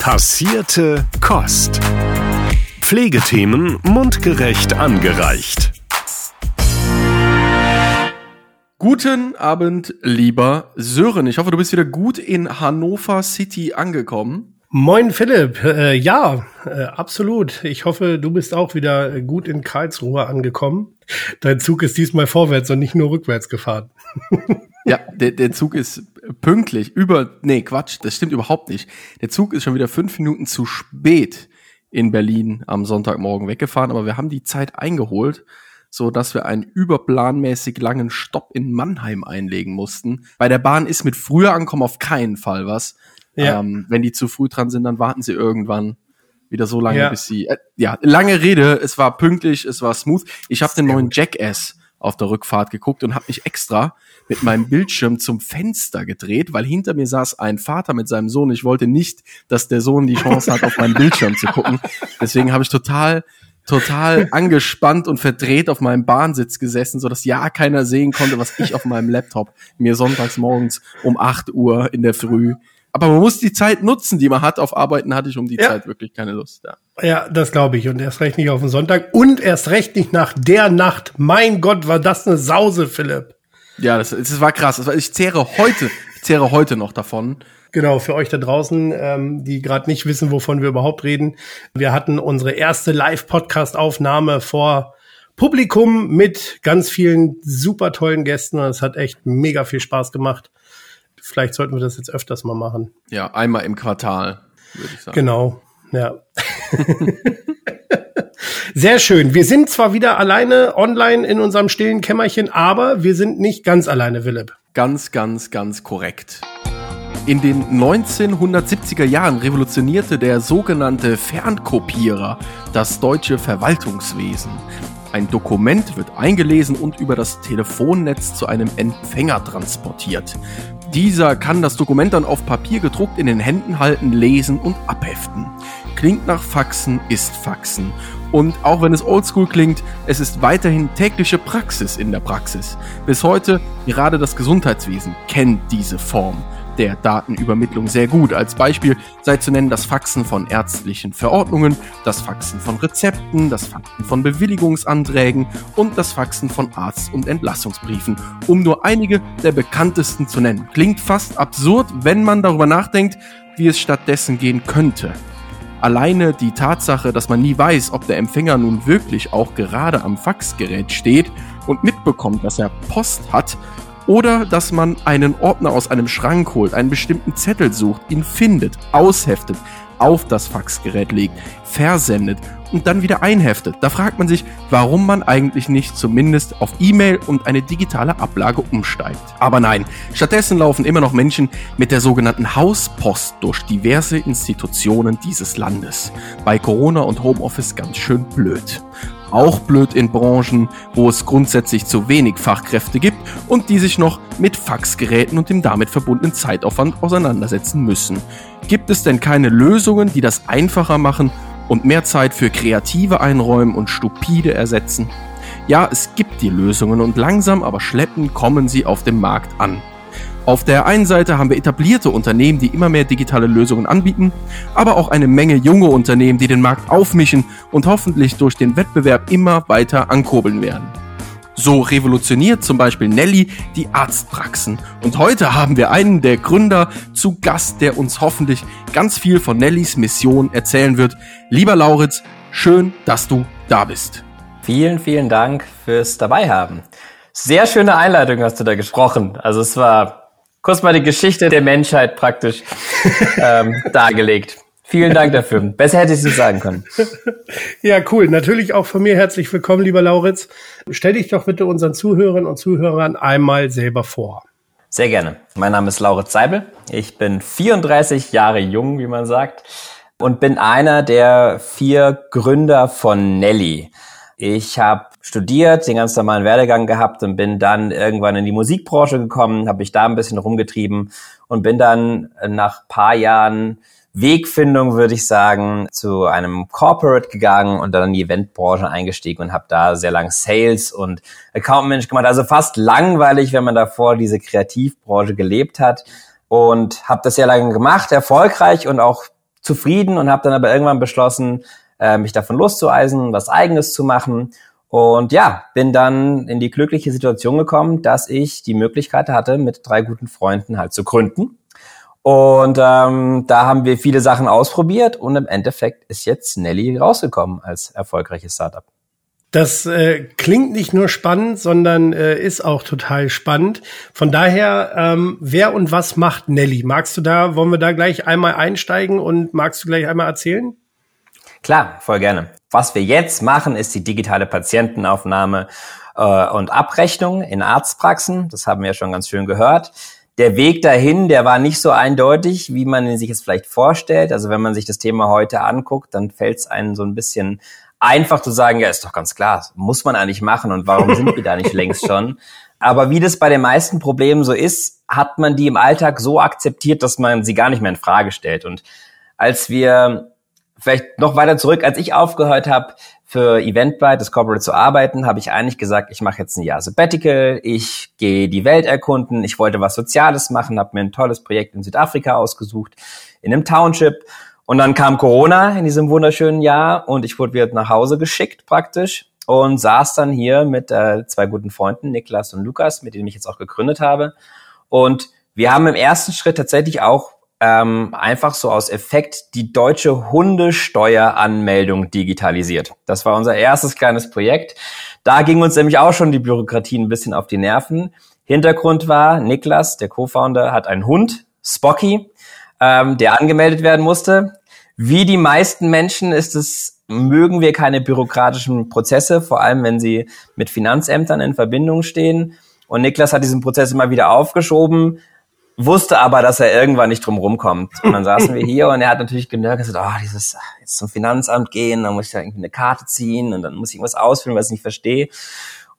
Passierte Kost. Pflegethemen mundgerecht angereicht. Guten Abend, lieber Sören. Ich hoffe, du bist wieder gut in Hannover City angekommen. Moin Philipp, äh, ja, äh, absolut. Ich hoffe, du bist auch wieder gut in Karlsruhe angekommen. Dein Zug ist diesmal vorwärts und nicht nur rückwärts gefahren. ja, der, der Zug ist pünktlich. Über, nee, Quatsch, das stimmt überhaupt nicht. Der Zug ist schon wieder fünf Minuten zu spät in Berlin am Sonntagmorgen weggefahren, aber wir haben die Zeit eingeholt so dass wir einen überplanmäßig langen Stopp in Mannheim einlegen mussten. Bei der Bahn ist mit früher ankommen auf keinen Fall was. Ja. Ähm, wenn die zu früh dran sind, dann warten sie irgendwann wieder so lange, ja. bis sie. Äh, ja, lange Rede. Es war pünktlich, es war smooth. Ich habe den neuen Jackass auf der Rückfahrt geguckt und habe mich extra mit meinem Bildschirm zum Fenster gedreht, weil hinter mir saß ein Vater mit seinem Sohn. Ich wollte nicht, dass der Sohn die Chance hat, auf meinen Bildschirm zu gucken. Deswegen habe ich total total angespannt und verdreht auf meinem Bahnsitz gesessen, so dass ja keiner sehen konnte, was ich auf meinem Laptop mir sonntags morgens um 8 Uhr in der Früh. Aber man muss die Zeit nutzen, die man hat. Auf Arbeiten hatte ich um die ja. Zeit wirklich keine Lust. Ja, ja das glaube ich. Und erst recht nicht auf den Sonntag. Und erst recht nicht nach der Nacht. Mein Gott, war das eine Sause, Philipp. Ja, das, das war krass. Das war, ich zehre heute, ich zehre heute noch davon. Genau, für euch da draußen, ähm, die gerade nicht wissen, wovon wir überhaupt reden. Wir hatten unsere erste Live-Podcast-Aufnahme vor Publikum mit ganz vielen super tollen Gästen. Es hat echt mega viel Spaß gemacht. Vielleicht sollten wir das jetzt öfters mal machen. Ja, einmal im Quartal, würde ich sagen. Genau, ja. Sehr schön. Wir sind zwar wieder alleine online in unserem stillen Kämmerchen, aber wir sind nicht ganz alleine, Philipp. Ganz, ganz, ganz korrekt. In den 1970er Jahren revolutionierte der sogenannte Fernkopierer das deutsche Verwaltungswesen. Ein Dokument wird eingelesen und über das Telefonnetz zu einem Empfänger transportiert. Dieser kann das Dokument dann auf Papier gedruckt in den Händen halten, lesen und abheften. Klingt nach Faxen, ist Faxen. Und auch wenn es oldschool klingt, es ist weiterhin tägliche Praxis in der Praxis. Bis heute, gerade das Gesundheitswesen kennt diese Form der Datenübermittlung sehr gut. Als Beispiel sei zu nennen das Faxen von ärztlichen Verordnungen, das Faxen von Rezepten, das Faxen von Bewilligungsanträgen und das Faxen von Arzt- und Entlassungsbriefen, um nur einige der bekanntesten zu nennen. Klingt fast absurd, wenn man darüber nachdenkt, wie es stattdessen gehen könnte. Alleine die Tatsache, dass man nie weiß, ob der Empfänger nun wirklich auch gerade am Faxgerät steht und mitbekommt, dass er Post hat, oder dass man einen Ordner aus einem Schrank holt, einen bestimmten Zettel sucht, ihn findet, ausheftet, auf das Faxgerät legt, versendet und dann wieder einheftet. Da fragt man sich, warum man eigentlich nicht zumindest auf E-Mail und eine digitale Ablage umsteigt. Aber nein, stattdessen laufen immer noch Menschen mit der sogenannten Hauspost durch diverse Institutionen dieses Landes. Bei Corona und Homeoffice ganz schön blöd. Auch blöd in Branchen, wo es grundsätzlich zu wenig Fachkräfte gibt und die sich noch mit Faxgeräten und dem damit verbundenen Zeitaufwand auseinandersetzen müssen. Gibt es denn keine Lösungen, die das einfacher machen und mehr Zeit für Kreative einräumen und stupide ersetzen? Ja, es gibt die Lösungen und langsam aber schleppend kommen sie auf dem Markt an. Auf der einen Seite haben wir etablierte Unternehmen, die immer mehr digitale Lösungen anbieten, aber auch eine Menge junge Unternehmen, die den Markt aufmischen und hoffentlich durch den Wettbewerb immer weiter ankurbeln werden. So revolutioniert zum Beispiel Nelly die Arztpraxen. Und heute haben wir einen der Gründer zu Gast, der uns hoffentlich ganz viel von Nellys Mission erzählen wird. Lieber Lauritz, schön, dass du da bist. Vielen, vielen Dank fürs Dabeihaben. Sehr schöne Einleitung hast du da gesprochen. Also es war kurz mal die Geschichte der Menschheit praktisch ähm, dargelegt. Vielen Dank dafür. Besser hätte ich es nicht sagen können. Ja, cool. Natürlich auch von mir herzlich willkommen, lieber Lauritz. Stell dich doch bitte unseren Zuhörerinnen und Zuhörern einmal selber vor. Sehr gerne. Mein Name ist Lauritz Seibel. Ich bin 34 Jahre jung, wie man sagt, und bin einer der vier Gründer von Nelly. Ich habe studiert, den ganz normalen Werdegang gehabt und bin dann irgendwann in die Musikbranche gekommen, habe mich da ein bisschen rumgetrieben und bin dann nach paar Jahren Wegfindung, würde ich sagen, zu einem Corporate gegangen und dann in die Eventbranche eingestiegen und habe da sehr lang Sales und Account Management gemacht. Also fast langweilig, wenn man davor diese Kreativbranche gelebt hat und habe das sehr lange gemacht, erfolgreich und auch zufrieden und habe dann aber irgendwann beschlossen, äh, mich davon loszueisen, was eigenes zu machen. Und ja, bin dann in die glückliche Situation gekommen, dass ich die Möglichkeit hatte, mit drei guten Freunden halt zu gründen. Und ähm, da haben wir viele Sachen ausprobiert und im Endeffekt ist jetzt Nelly rausgekommen als erfolgreiches Startup. Das äh, klingt nicht nur spannend, sondern äh, ist auch total spannend. Von daher, ähm, wer und was macht Nelly? Magst du da, wollen wir da gleich einmal einsteigen und magst du gleich einmal erzählen? Klar, voll gerne. Was wir jetzt machen, ist die digitale Patientenaufnahme äh, und Abrechnung in Arztpraxen. Das haben wir ja schon ganz schön gehört. Der Weg dahin, der war nicht so eindeutig, wie man sich es vielleicht vorstellt. Also wenn man sich das Thema heute anguckt, dann fällt es einem so ein bisschen einfach zu sagen, ja, ist doch ganz klar, muss man eigentlich machen und warum sind wir da nicht längst schon? Aber wie das bei den meisten Problemen so ist, hat man die im Alltag so akzeptiert, dass man sie gar nicht mehr in Frage stellt. Und als wir vielleicht noch weiter zurück, als ich aufgehört habe, für Eventbrite, das Corporate zu arbeiten, habe ich eigentlich gesagt, ich mache jetzt ein Jahr Sabbatical, ich gehe die Welt erkunden, ich wollte was Soziales machen, habe mir ein tolles Projekt in Südafrika ausgesucht, in einem Township. Und dann kam Corona in diesem wunderschönen Jahr und ich wurde wieder nach Hause geschickt praktisch und saß dann hier mit äh, zwei guten Freunden, Niklas und Lukas, mit denen ich jetzt auch gegründet habe. Und wir haben im ersten Schritt tatsächlich auch ähm, einfach so aus Effekt die deutsche Hundesteueranmeldung digitalisiert. Das war unser erstes kleines Projekt. Da ging uns nämlich auch schon die Bürokratie ein bisschen auf die Nerven. Hintergrund war, Niklas, der Co-Founder, hat einen Hund, Spocky, ähm, der angemeldet werden musste. Wie die meisten Menschen ist es, mögen wir keine bürokratischen Prozesse, vor allem wenn sie mit Finanzämtern in Verbindung stehen. Und Niklas hat diesen Prozess immer wieder aufgeschoben, wusste aber, dass er irgendwann nicht drum rumkommt. Und dann saßen wir hier und er hat natürlich genervt gesagt, oh, dieses, jetzt zum Finanzamt gehen, dann muss ich da irgendwie eine Karte ziehen und dann muss ich irgendwas ausfüllen, was ich nicht verstehe.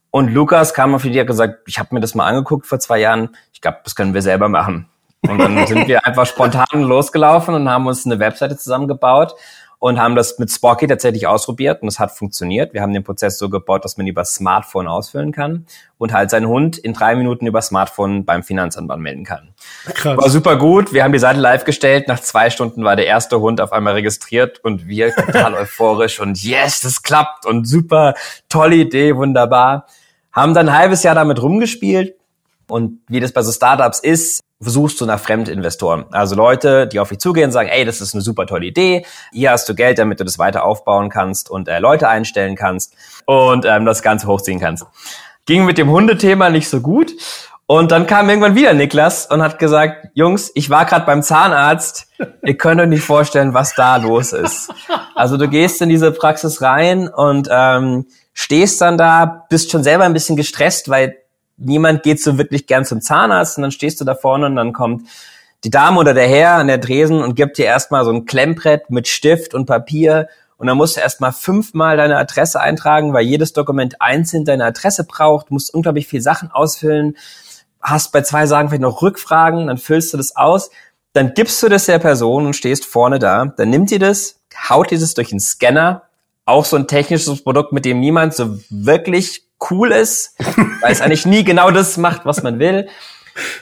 Und Lukas kam auf die Idee und gesagt, ich habe mir das mal angeguckt vor zwei Jahren, ich glaube, das können wir selber machen. Und dann sind wir einfach spontan losgelaufen und haben uns eine Webseite zusammengebaut und haben das mit Spocky tatsächlich ausprobiert und es hat funktioniert. Wir haben den Prozess so gebaut, dass man über Smartphone ausfüllen kann und halt seinen Hund in drei Minuten über Smartphone beim Finanzamt anmelden kann. Krass. War super gut. Wir haben die Seite live gestellt. Nach zwei Stunden war der erste Hund auf einmal registriert und wir total euphorisch und yes, das klappt und super, tolle Idee, wunderbar. Haben dann ein halbes Jahr damit rumgespielt und wie das bei so Startups ist, suchst du nach Fremdinvestoren. Also Leute, die auf dich zugehen und sagen, ey, das ist eine super tolle Idee, hier hast du Geld, damit du das weiter aufbauen kannst und äh, Leute einstellen kannst und ähm, das Ganze hochziehen kannst. Ging mit dem Hundethema nicht so gut. Und dann kam irgendwann wieder Niklas und hat gesagt, Jungs, ich war gerade beim Zahnarzt, ihr könnt euch nicht vorstellen, was da los ist. Also du gehst in diese Praxis rein und ähm, stehst dann da, bist schon selber ein bisschen gestresst, weil niemand geht so wirklich gern zum Zahnarzt und dann stehst du da vorne und dann kommt die Dame oder der Herr an der Dresen und gibt dir erstmal so ein Klemmbrett mit Stift und Papier und dann musst du erstmal fünfmal deine Adresse eintragen, weil jedes Dokument einzeln deine Adresse braucht, musst unglaublich viel Sachen ausfüllen, hast bei zwei Sagen vielleicht noch Rückfragen, dann füllst du das aus, dann gibst du das der Person und stehst vorne da, dann nimmt die das, haut dieses durch den Scanner, auch so ein technisches Produkt, mit dem niemand so wirklich cool ist, weil es eigentlich nie genau das macht, was man will.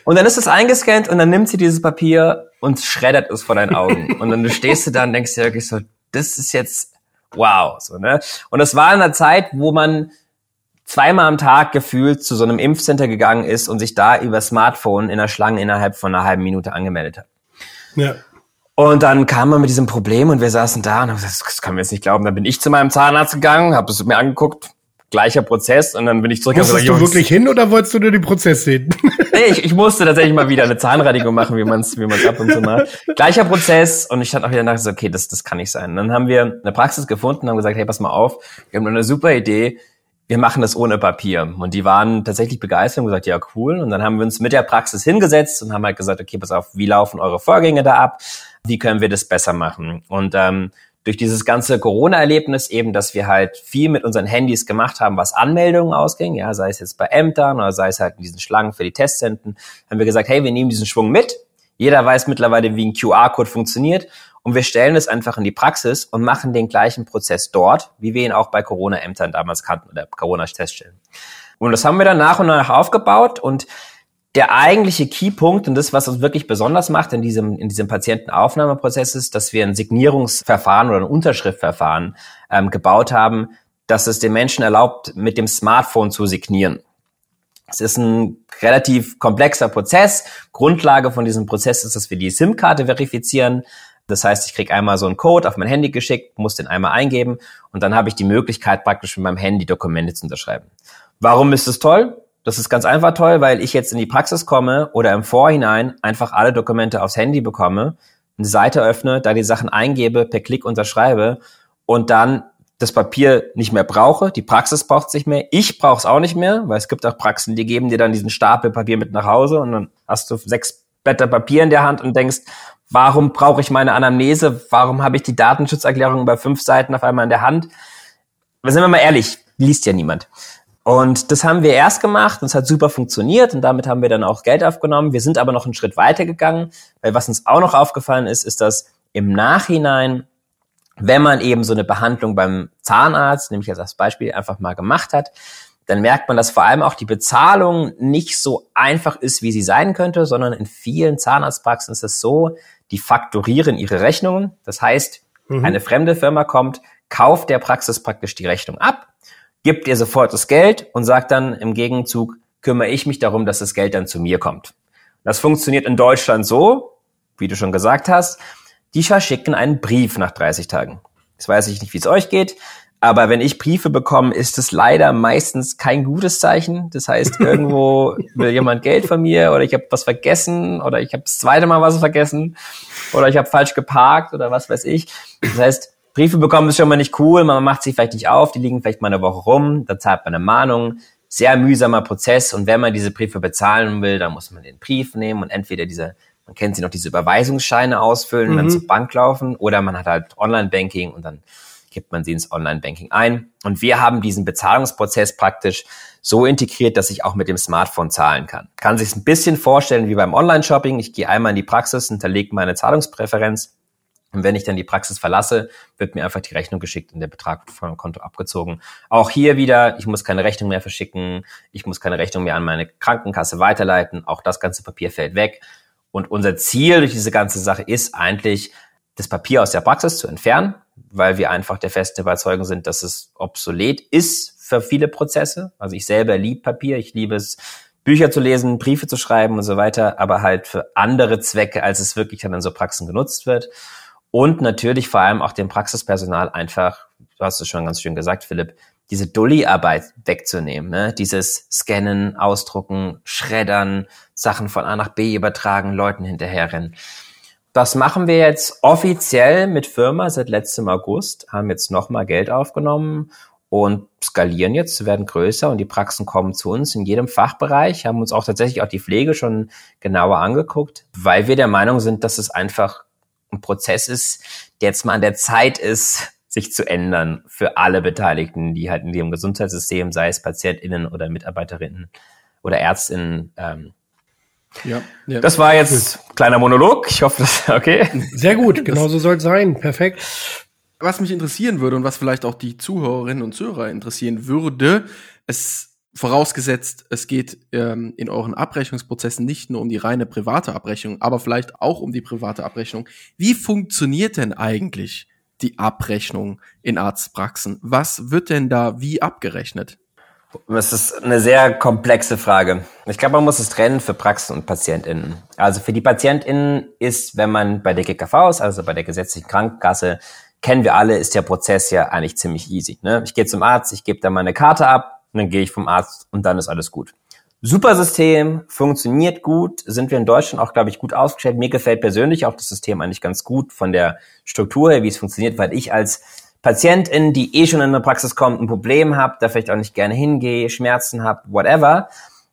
Und dann ist es eingescannt und dann nimmt sie dieses Papier und schreddert es vor deinen Augen. Und dann stehst du da und denkst dir wirklich so, das ist jetzt wow. So, ne? Und das war in einer Zeit, wo man zweimal am Tag gefühlt zu so einem Impfcenter gegangen ist und sich da über Smartphone in der Schlange innerhalb von einer halben Minute angemeldet hat. Ja. Und dann kam man mit diesem Problem und wir saßen da und haben gesagt, das können wir jetzt nicht glauben. Dann bin ich zu meinem Zahnarzt gegangen, habe es mir angeguckt, gleicher Prozess und dann bin ich zurück. Musstest du wirklich hin oder wolltest du nur den Prozess sehen? nee, ich, ich musste tatsächlich mal wieder eine Zahnreinigung machen, wie man es wie man's ab und zu macht. Gleicher Prozess und ich stand auch wieder so, okay, das, das kann nicht sein. Und dann haben wir eine Praxis gefunden und haben gesagt, hey, pass mal auf, wir haben eine super Idee, wir machen das ohne Papier. Und die waren tatsächlich begeistert und gesagt, ja, cool. Und dann haben wir uns mit der Praxis hingesetzt und haben halt gesagt, okay, pass auf, wie laufen eure Vorgänge da ab? Wie können wir das besser machen? Und ähm, durch dieses ganze Corona-Erlebnis eben, dass wir halt viel mit unseren Handys gemacht haben, was Anmeldungen ausging, ja, sei es jetzt bei Ämtern oder sei es halt in diesen Schlangen für die Testzentren, haben wir gesagt, hey, wir nehmen diesen Schwung mit. Jeder weiß mittlerweile, wie ein QR-Code funktioniert und wir stellen es einfach in die Praxis und machen den gleichen Prozess dort, wie wir ihn auch bei Corona-Ämtern damals kannten oder Corona-Teststellen. Und das haben wir dann nach und nach aufgebaut und der eigentliche Keypunkt und das, was uns wirklich besonders macht in diesem, in diesem Patientenaufnahmeprozess ist, dass wir ein Signierungsverfahren oder ein Unterschriftverfahren ähm, gebaut haben, dass es den Menschen erlaubt, mit dem Smartphone zu signieren. Es ist ein relativ komplexer Prozess. Grundlage von diesem Prozess ist, dass wir die SIM-Karte verifizieren. Das heißt, ich kriege einmal so einen Code auf mein Handy geschickt, muss den einmal eingeben und dann habe ich die Möglichkeit, praktisch mit meinem Handy Dokumente zu unterschreiben. Warum ist es toll? Das ist ganz einfach toll, weil ich jetzt in die Praxis komme oder im Vorhinein einfach alle Dokumente aufs Handy bekomme, eine Seite öffne, da die Sachen eingebe, per Klick unterschreibe und dann das Papier nicht mehr brauche, die Praxis braucht es nicht mehr, ich brauche es auch nicht mehr, weil es gibt auch Praxen, die geben dir dann diesen Stapel Papier mit nach Hause und dann hast du sechs Blätter Papier in der Hand und denkst, warum brauche ich meine Anamnese, warum habe ich die Datenschutzerklärung über fünf Seiten auf einmal in der Hand? Sind wir mal ehrlich, liest ja niemand. Und das haben wir erst gemacht und es hat super funktioniert und damit haben wir dann auch Geld aufgenommen. Wir sind aber noch einen Schritt weiter gegangen, weil was uns auch noch aufgefallen ist, ist, dass im Nachhinein wenn man eben so eine Behandlung beim Zahnarzt, nämlich als Beispiel, einfach mal gemacht hat, dann merkt man, dass vor allem auch die Bezahlung nicht so einfach ist, wie sie sein könnte, sondern in vielen Zahnarztpraxen ist es so, die faktorieren ihre Rechnungen. Das heißt, mhm. eine fremde Firma kommt, kauft der Praxis praktisch die Rechnung ab, gibt ihr sofort das Geld und sagt dann im Gegenzug, kümmere ich mich darum, dass das Geld dann zu mir kommt. Das funktioniert in Deutschland so, wie du schon gesagt hast, die verschicken einen Brief nach 30 Tagen. Jetzt weiß ich nicht, wie es euch geht, aber wenn ich Briefe bekomme, ist es leider meistens kein gutes Zeichen. Das heißt, irgendwo will jemand Geld von mir oder ich habe was vergessen oder ich habe das zweite Mal was vergessen oder ich habe falsch geparkt oder was weiß ich. Das heißt, Briefe bekommen ist schon mal nicht cool, man macht sich vielleicht nicht auf, die liegen vielleicht mal eine Woche rum, da zahlt man eine Mahnung. Sehr mühsamer Prozess und wenn man diese Briefe bezahlen will, dann muss man den Brief nehmen und entweder diese man kennt sie noch, diese Überweisungsscheine ausfüllen, mhm. dann zur Bank laufen oder man hat halt Online-Banking und dann gibt man sie ins Online-Banking ein. Und wir haben diesen Bezahlungsprozess praktisch so integriert, dass ich auch mit dem Smartphone zahlen kann. Kann sich ein bisschen vorstellen wie beim Online-Shopping. Ich gehe einmal in die Praxis, hinterlege meine Zahlungspräferenz und wenn ich dann die Praxis verlasse, wird mir einfach die Rechnung geschickt und der Betrag wird von Konto abgezogen. Auch hier wieder, ich muss keine Rechnung mehr verschicken, ich muss keine Rechnung mehr an meine Krankenkasse weiterleiten, auch das ganze Papier fällt weg. Und unser Ziel durch diese ganze Sache ist eigentlich, das Papier aus der Praxis zu entfernen, weil wir einfach der festen Überzeugung sind, dass es obsolet ist für viele Prozesse. Also ich selber liebe Papier, ich liebe es, Bücher zu lesen, Briefe zu schreiben und so weiter, aber halt für andere Zwecke, als es wirklich dann in so Praxen genutzt wird. Und natürlich vor allem auch dem Praxispersonal einfach, du hast es schon ganz schön gesagt, Philipp, diese Dulli-Arbeit wegzunehmen, ne? dieses Scannen, Ausdrucken, Schreddern, Sachen von A nach B übertragen, Leuten hinterherrennen. Das machen wir jetzt offiziell mit Firma seit letztem August, haben jetzt nochmal Geld aufgenommen und skalieren jetzt, werden größer und die Praxen kommen zu uns in jedem Fachbereich, haben uns auch tatsächlich auch die Pflege schon genauer angeguckt, weil wir der Meinung sind, dass es einfach ein Prozess ist, der jetzt mal an der Zeit ist, sich zu ändern für alle Beteiligten, die halt in dem Gesundheitssystem, sei es PatientInnen oder MitarbeiterInnen oder ÄrztInnen, ähm, ja, ja. Das war jetzt ein kleiner Monolog. Ich hoffe, das ist okay. Sehr gut, genau so soll es sein. Perfekt. Was mich interessieren würde und was vielleicht auch die Zuhörerinnen und Zuhörer interessieren würde, es vorausgesetzt, es geht ähm, in euren Abrechnungsprozessen nicht nur um die reine private Abrechnung, aber vielleicht auch um die private Abrechnung. Wie funktioniert denn eigentlich die Abrechnung in Arztpraxen? Was wird denn da wie abgerechnet? Das ist eine sehr komplexe Frage. Ich glaube, man muss es trennen für Praxen und PatientInnen. Also für die PatientInnen ist, wenn man bei der GKV ist, also bei der gesetzlichen Krankenkasse, kennen wir alle, ist der Prozess ja eigentlich ziemlich easy. Ne? Ich gehe zum Arzt, ich gebe da meine Karte ab, und dann gehe ich vom Arzt und dann ist alles gut. Super System, funktioniert gut, sind wir in Deutschland auch, glaube ich, gut aufgestellt. Mir gefällt persönlich auch das System eigentlich ganz gut von der Struktur her, wie es funktioniert, weil ich als Patientin, die eh schon in der Praxis kommt, ein Problem habe, da vielleicht auch nicht gerne hingehe, Schmerzen habe, whatever,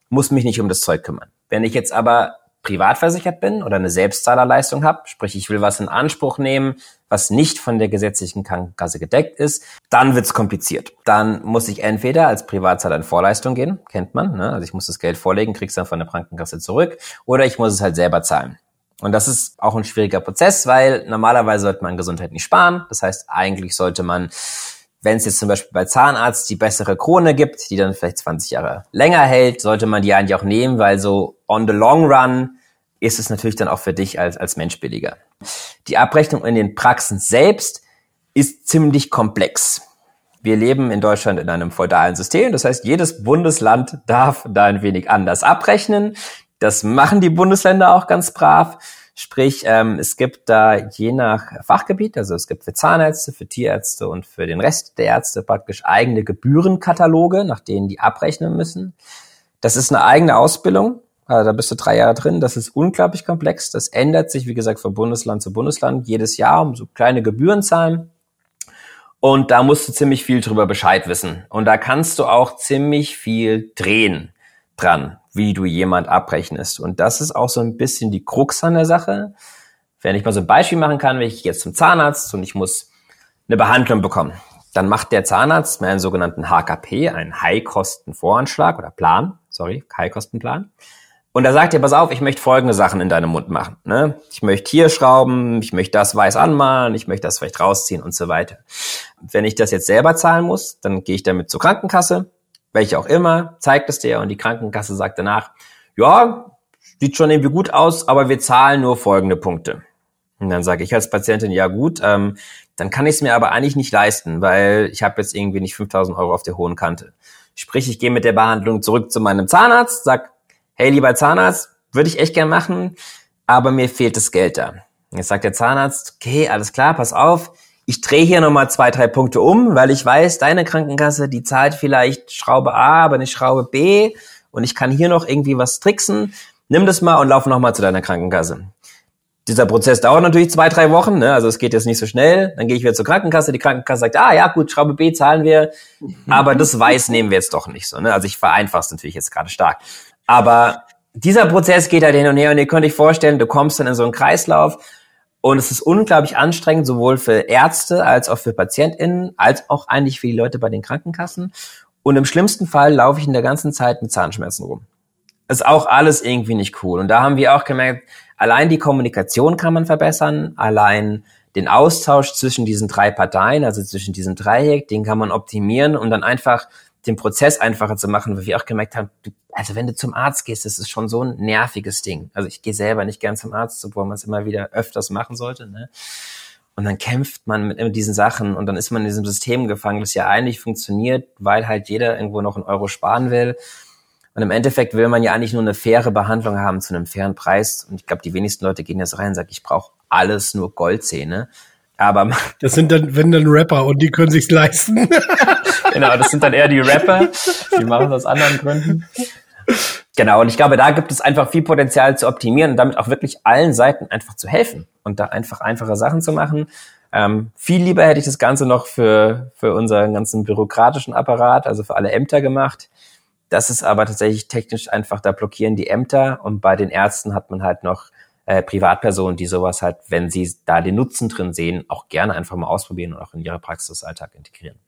muss mich nicht um das Zeug kümmern. Wenn ich jetzt aber privat versichert bin oder eine Selbstzahlerleistung habe, sprich ich will was in Anspruch nehmen, was nicht von der gesetzlichen Krankenkasse gedeckt ist, dann wird's kompliziert. Dann muss ich entweder als Privatzahler in Vorleistung gehen, kennt man, ne? also ich muss das Geld vorlegen, krieg's dann von der Krankenkasse zurück, oder ich muss es halt selber zahlen. Und das ist auch ein schwieriger Prozess, weil normalerweise sollte man Gesundheit nicht sparen. Das heißt, eigentlich sollte man wenn es jetzt zum Beispiel bei Zahnarzt die bessere Krone gibt, die dann vielleicht 20 Jahre länger hält, sollte man die eigentlich auch nehmen, weil so on the long run ist es natürlich dann auch für dich als, als Mensch billiger. Die Abrechnung in den Praxen selbst ist ziemlich komplex. Wir leben in Deutschland in einem feudalen System. Das heißt, jedes Bundesland darf da ein wenig anders abrechnen. Das machen die Bundesländer auch ganz brav. Sprich, ähm, es gibt da je nach Fachgebiet, also es gibt für Zahnärzte, für Tierärzte und für den Rest der Ärzte praktisch eigene Gebührenkataloge, nach denen die abrechnen müssen. Das ist eine eigene Ausbildung. Also da bist du drei Jahre drin. Das ist unglaublich komplex. Das ändert sich, wie gesagt, von Bundesland zu Bundesland jedes Jahr um so kleine Gebührenzahlen. Und da musst du ziemlich viel drüber Bescheid wissen. Und da kannst du auch ziemlich viel drehen dran, wie du jemand abrechnest. Und das ist auch so ein bisschen die Krux an der Sache. Wenn ich mal so ein Beispiel machen kann, wenn ich jetzt zum Zahnarzt und ich muss eine Behandlung bekommen, dann macht der Zahnarzt mir einen sogenannten HKP, einen High-Kosten-Voranschlag oder Plan, sorry, High-Kosten-Plan. Und da sagt er, pass auf, ich möchte folgende Sachen in deinem Mund machen. Ne? Ich möchte hier schrauben, ich möchte das weiß anmalen, ich möchte das vielleicht rausziehen und so weiter. Wenn ich das jetzt selber zahlen muss, dann gehe ich damit zur Krankenkasse, welche auch immer, zeigt es dir und die Krankenkasse sagt danach, ja, sieht schon irgendwie gut aus, aber wir zahlen nur folgende Punkte. Und dann sage ich als Patientin, ja gut, ähm, dann kann ich es mir aber eigentlich nicht leisten, weil ich habe jetzt irgendwie nicht 5000 Euro auf der hohen Kante. Sprich, ich gehe mit der Behandlung zurück zu meinem Zahnarzt, sag, hey, lieber Zahnarzt, würde ich echt gern machen, aber mir fehlt das Geld da. Jetzt sagt der Zahnarzt, okay, alles klar, pass auf, ich drehe hier nochmal zwei, drei Punkte um, weil ich weiß, deine Krankenkasse, die zahlt vielleicht Schraube A, aber nicht Schraube B und ich kann hier noch irgendwie was tricksen. Nimm das mal und lauf nochmal zu deiner Krankenkasse. Dieser Prozess dauert natürlich zwei, drei Wochen, ne? also es geht jetzt nicht so schnell. Dann gehe ich wieder zur Krankenkasse, die Krankenkasse sagt, ah ja gut, Schraube B zahlen wir, aber das Weiß nehmen wir jetzt doch nicht so. Ne? Also ich vereinfache es natürlich jetzt gerade stark. Aber dieser Prozess geht halt hin und her und ihr könnt euch vorstellen, du kommst dann in so einen Kreislauf und es ist unglaublich anstrengend, sowohl für Ärzte als auch für PatientInnen, als auch eigentlich für die Leute bei den Krankenkassen. Und im schlimmsten Fall laufe ich in der ganzen Zeit mit Zahnschmerzen rum. Ist auch alles irgendwie nicht cool. Und da haben wir auch gemerkt, allein die Kommunikation kann man verbessern, allein den Austausch zwischen diesen drei Parteien, also zwischen diesen Dreieck, den kann man optimieren und dann einfach den Prozess einfacher zu machen, weil wir auch gemerkt haben, du, also wenn du zum Arzt gehst, das ist schon so ein nerviges Ding. Also ich gehe selber nicht gern zum Arzt, obwohl man es immer wieder öfters machen sollte. Ne? Und dann kämpft man mit diesen Sachen und dann ist man in diesem System gefangen, das ja eigentlich funktioniert, weil halt jeder irgendwo noch einen Euro sparen will. Und im Endeffekt will man ja eigentlich nur eine faire Behandlung haben zu einem fairen Preis. Und ich glaube, die wenigsten Leute gehen jetzt rein und sagen, ich brauche alles nur Goldzähne. Aber das sind dann, wenn dann Rapper und die können sich's leisten. genau, das sind dann eher die Rapper. Die machen das aus anderen Gründen. Genau, und ich glaube, da gibt es einfach viel Potenzial zu optimieren und damit auch wirklich allen Seiten einfach zu helfen und da einfach einfache Sachen zu machen. Ähm, viel lieber hätte ich das Ganze noch für, für unseren ganzen bürokratischen Apparat, also für alle Ämter gemacht. Das ist aber tatsächlich technisch einfach, da blockieren die Ämter und bei den Ärzten hat man halt noch äh, Privatpersonen, die sowas halt, wenn sie da den Nutzen drin sehen, auch gerne einfach mal ausprobieren und auch in ihre Praxisalltag integrieren.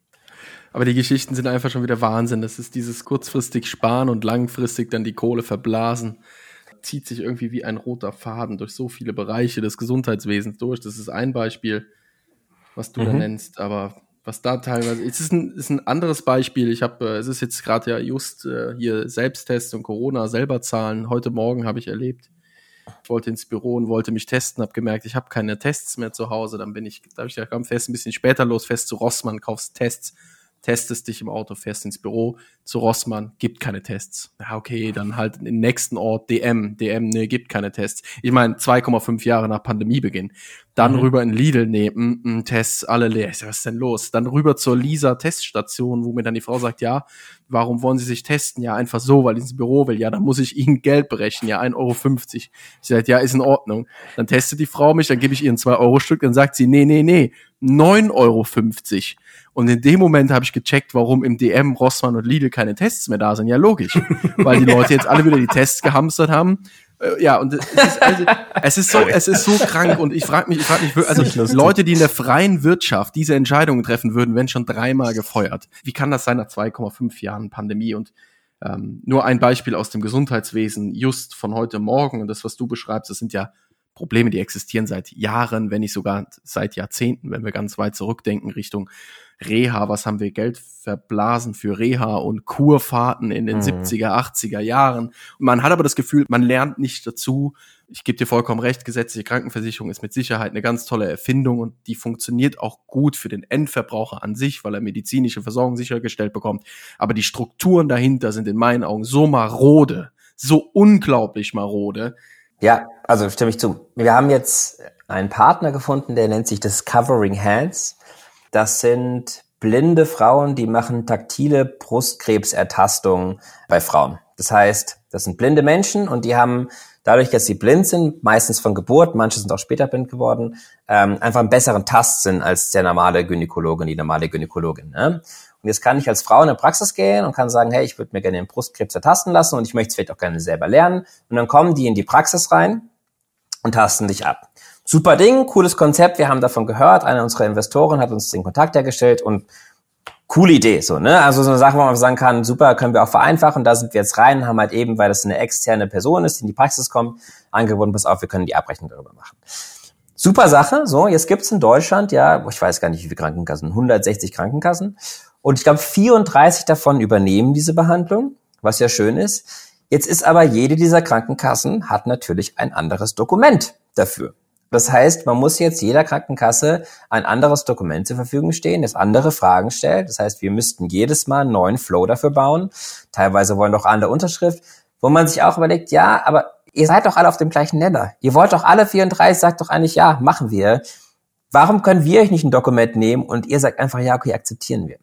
Aber die Geschichten sind einfach schon wieder Wahnsinn. Das ist dieses kurzfristig sparen und langfristig dann die Kohle verblasen. Zieht sich irgendwie wie ein roter Faden durch so viele Bereiche des Gesundheitswesens durch. Das ist ein Beispiel, was du mhm. da nennst. Aber was da teilweise, es ist ein, ist ein anderes Beispiel. Ich habe, äh, es ist jetzt gerade ja just äh, hier Selbsttest und Corona selber zahlen. Heute Morgen habe ich erlebt. Ich wollte ins Büro und wollte mich testen, habe gemerkt, ich habe keine Tests mehr zu Hause. Dann bin ich, da habe ich ja komm, fest ein bisschen später los, fest zu Rossmann, kaufst Tests testest dich im Auto, fährst ins Büro zu Rossmann, gibt keine Tests. Ja, okay, dann halt im nächsten Ort DM, DM, nee, gibt keine Tests. Ich meine, 2,5 Jahre nach Pandemiebeginn. Dann mhm. rüber in Lidl, nee, mm, mm, Tests alle leer. Ich sag, was ist denn los? Dann rüber zur Lisa-Teststation, wo mir dann die Frau sagt, ja, warum wollen Sie sich testen? Ja, einfach so, weil ich ins Büro will. Ja, dann muss ich Ihnen Geld berechnen. Ja, 1,50 Euro. Ich sage, ja, ist in Ordnung. Dann testet die Frau mich, dann gebe ich ihr ein 2-Euro-Stück, dann sagt sie, nee, nee, nee, 9,50 Euro. Und in dem Moment habe ich gecheckt, warum im DM, Rossmann und Lidl keine Tests mehr da sind. Ja, logisch. weil die Leute jetzt alle wieder die Tests gehamstert haben äh, ja, und es ist, also, es ist so, es ist so krank und ich frage mich, ich frage mich, also Leute, die in der freien Wirtschaft diese Entscheidungen treffen würden, wenn schon dreimal gefeuert. Wie kann das sein nach 2,5 Jahren Pandemie? Und ähm, nur ein Beispiel aus dem Gesundheitswesen, just von heute Morgen und das, was du beschreibst, das sind ja Probleme, die existieren seit Jahren, wenn nicht sogar seit Jahrzehnten, wenn wir ganz weit zurückdenken Richtung Reha, was haben wir Geld verblasen für Reha und Kurfahrten in den mhm. 70er, 80er Jahren. Man hat aber das Gefühl, man lernt nicht dazu. Ich gebe dir vollkommen recht, gesetzliche Krankenversicherung ist mit Sicherheit eine ganz tolle Erfindung und die funktioniert auch gut für den Endverbraucher an sich, weil er medizinische Versorgung sichergestellt bekommt. Aber die Strukturen dahinter sind in meinen Augen so marode, so unglaublich marode. Ja, also stimme ich zu. Wir haben jetzt einen Partner gefunden, der nennt sich Discovering Hands. Das sind blinde Frauen, die machen taktile Brustkrebsertastungen bei Frauen. Das heißt, das sind blinde Menschen und die haben dadurch, dass sie blind sind, meistens von Geburt, manche sind auch später blind geworden, ähm, einfach einen besseren Tastsinn als der normale Gynäkologe, die normale Gynäkologin. Ne? Und jetzt kann ich als Frau in der Praxis gehen und kann sagen, hey, ich würde mir gerne den Brustkrebs ertasten lassen und ich möchte es vielleicht auch gerne selber lernen. Und dann kommen die in die Praxis rein und tasten dich ab. Super Ding, cooles Konzept, wir haben davon gehört. Eine unserer Investoren hat uns den Kontakt hergestellt und coole Idee, so, ne? Also so eine Sache, wo man sagen kann, super, können wir auch vereinfachen. Da sind wir jetzt rein, haben halt eben, weil das eine externe Person ist, die in die Praxis kommt, angeboten, pass auf, wir können die Abrechnung darüber machen. Super Sache, so, jetzt gibt's in Deutschland, ja, ich weiß gar nicht, wie viele Krankenkassen, 160 Krankenkassen. Und ich glaube, 34 davon übernehmen diese Behandlung, was ja schön ist. Jetzt ist aber jede dieser Krankenkassen hat natürlich ein anderes Dokument dafür. Das heißt, man muss jetzt jeder Krankenkasse ein anderes Dokument zur Verfügung stehen, das andere Fragen stellt. Das heißt, wir müssten jedes Mal einen neuen Flow dafür bauen. Teilweise wollen doch andere Unterschrift, wo man sich auch überlegt, ja, aber ihr seid doch alle auf dem gleichen Nenner. Ihr wollt doch alle 34, sagt doch eigentlich, ja, machen wir. Warum können wir euch nicht ein Dokument nehmen und ihr sagt einfach, ja, okay, akzeptieren wir.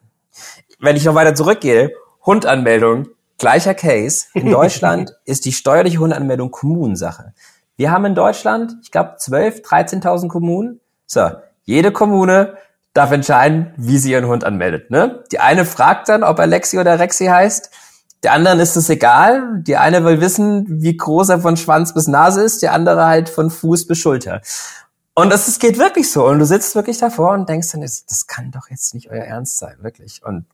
Wenn ich noch weiter zurückgehe, Hundanmeldung, gleicher Case. In Deutschland ist die steuerliche Hundanmeldung Kommunensache. Wir haben in Deutschland, ich glaube, 12, 13.000 Kommunen. So, jede Kommune darf entscheiden, wie sie ihren Hund anmeldet. Ne? Die eine fragt dann, ob er Lexi oder Rexi heißt. Der anderen ist es egal. Die eine will wissen, wie groß er von Schwanz bis Nase ist. Der andere halt von Fuß bis Schulter. Und das, das geht wirklich so. Und du sitzt wirklich davor und denkst dann, das, das kann doch jetzt nicht euer Ernst sein, wirklich. Und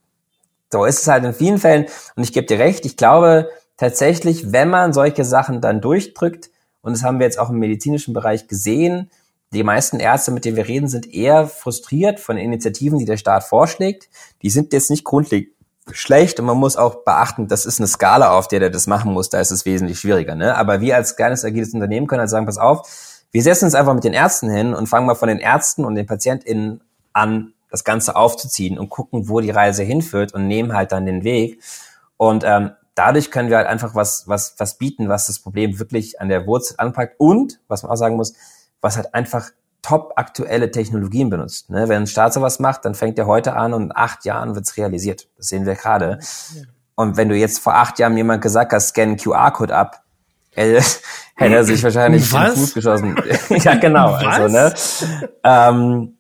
so ist es halt in vielen Fällen. Und ich gebe dir recht, ich glaube tatsächlich, wenn man solche Sachen dann durchdrückt, und das haben wir jetzt auch im medizinischen Bereich gesehen. Die meisten Ärzte, mit denen wir reden, sind eher frustriert von Initiativen, die der Staat vorschlägt. Die sind jetzt nicht grundlegend schlecht und man muss auch beachten, das ist eine Skala, auf der der das machen muss, da ist es wesentlich schwieriger. Ne? Aber wir als kleines agiles Unternehmen können halt sagen, pass auf, wir setzen uns einfach mit den Ärzten hin und fangen mal von den Ärzten und den PatientInnen an, das Ganze aufzuziehen und gucken, wo die Reise hinführt und nehmen halt dann den Weg. Und ähm, dadurch können wir halt einfach was, was, was bieten, was das Problem wirklich an der Wurzel anpackt und, was man auch sagen muss, was halt einfach top aktuelle Technologien benutzt. Ne? Wenn ein Staat sowas macht, dann fängt er heute an und in acht Jahren wird's realisiert. Das sehen wir gerade. Und wenn du jetzt vor acht Jahren jemand gesagt hast, scan QR-Code ab, hätte er sich wahrscheinlich was? den Fuß geschossen. ja, genau. Was? Also, ne? Ähm,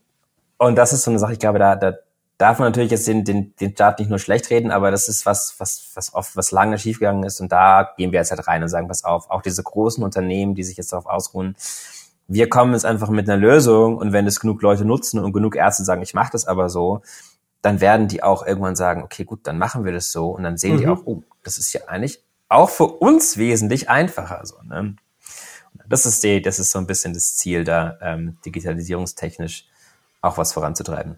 und das ist so eine Sache, ich glaube, da, da, darf man natürlich jetzt den, den, den Staat nicht nur schlecht reden, aber das ist was, was, was oft, was lange schiefgegangen ist. Und da gehen wir jetzt halt rein und sagen, pass auf, auch diese großen Unternehmen, die sich jetzt darauf ausruhen, wir kommen jetzt einfach mit einer Lösung und wenn es genug Leute nutzen und genug Ärzte sagen, ich mache das aber so, dann werden die auch irgendwann sagen, okay, gut, dann machen wir das so und dann sehen mhm. die auch, oh, das ist ja eigentlich auch für uns wesentlich einfacher. So, ne? Das ist die, das ist so ein bisschen das Ziel, da ähm, digitalisierungstechnisch auch was voranzutreiben.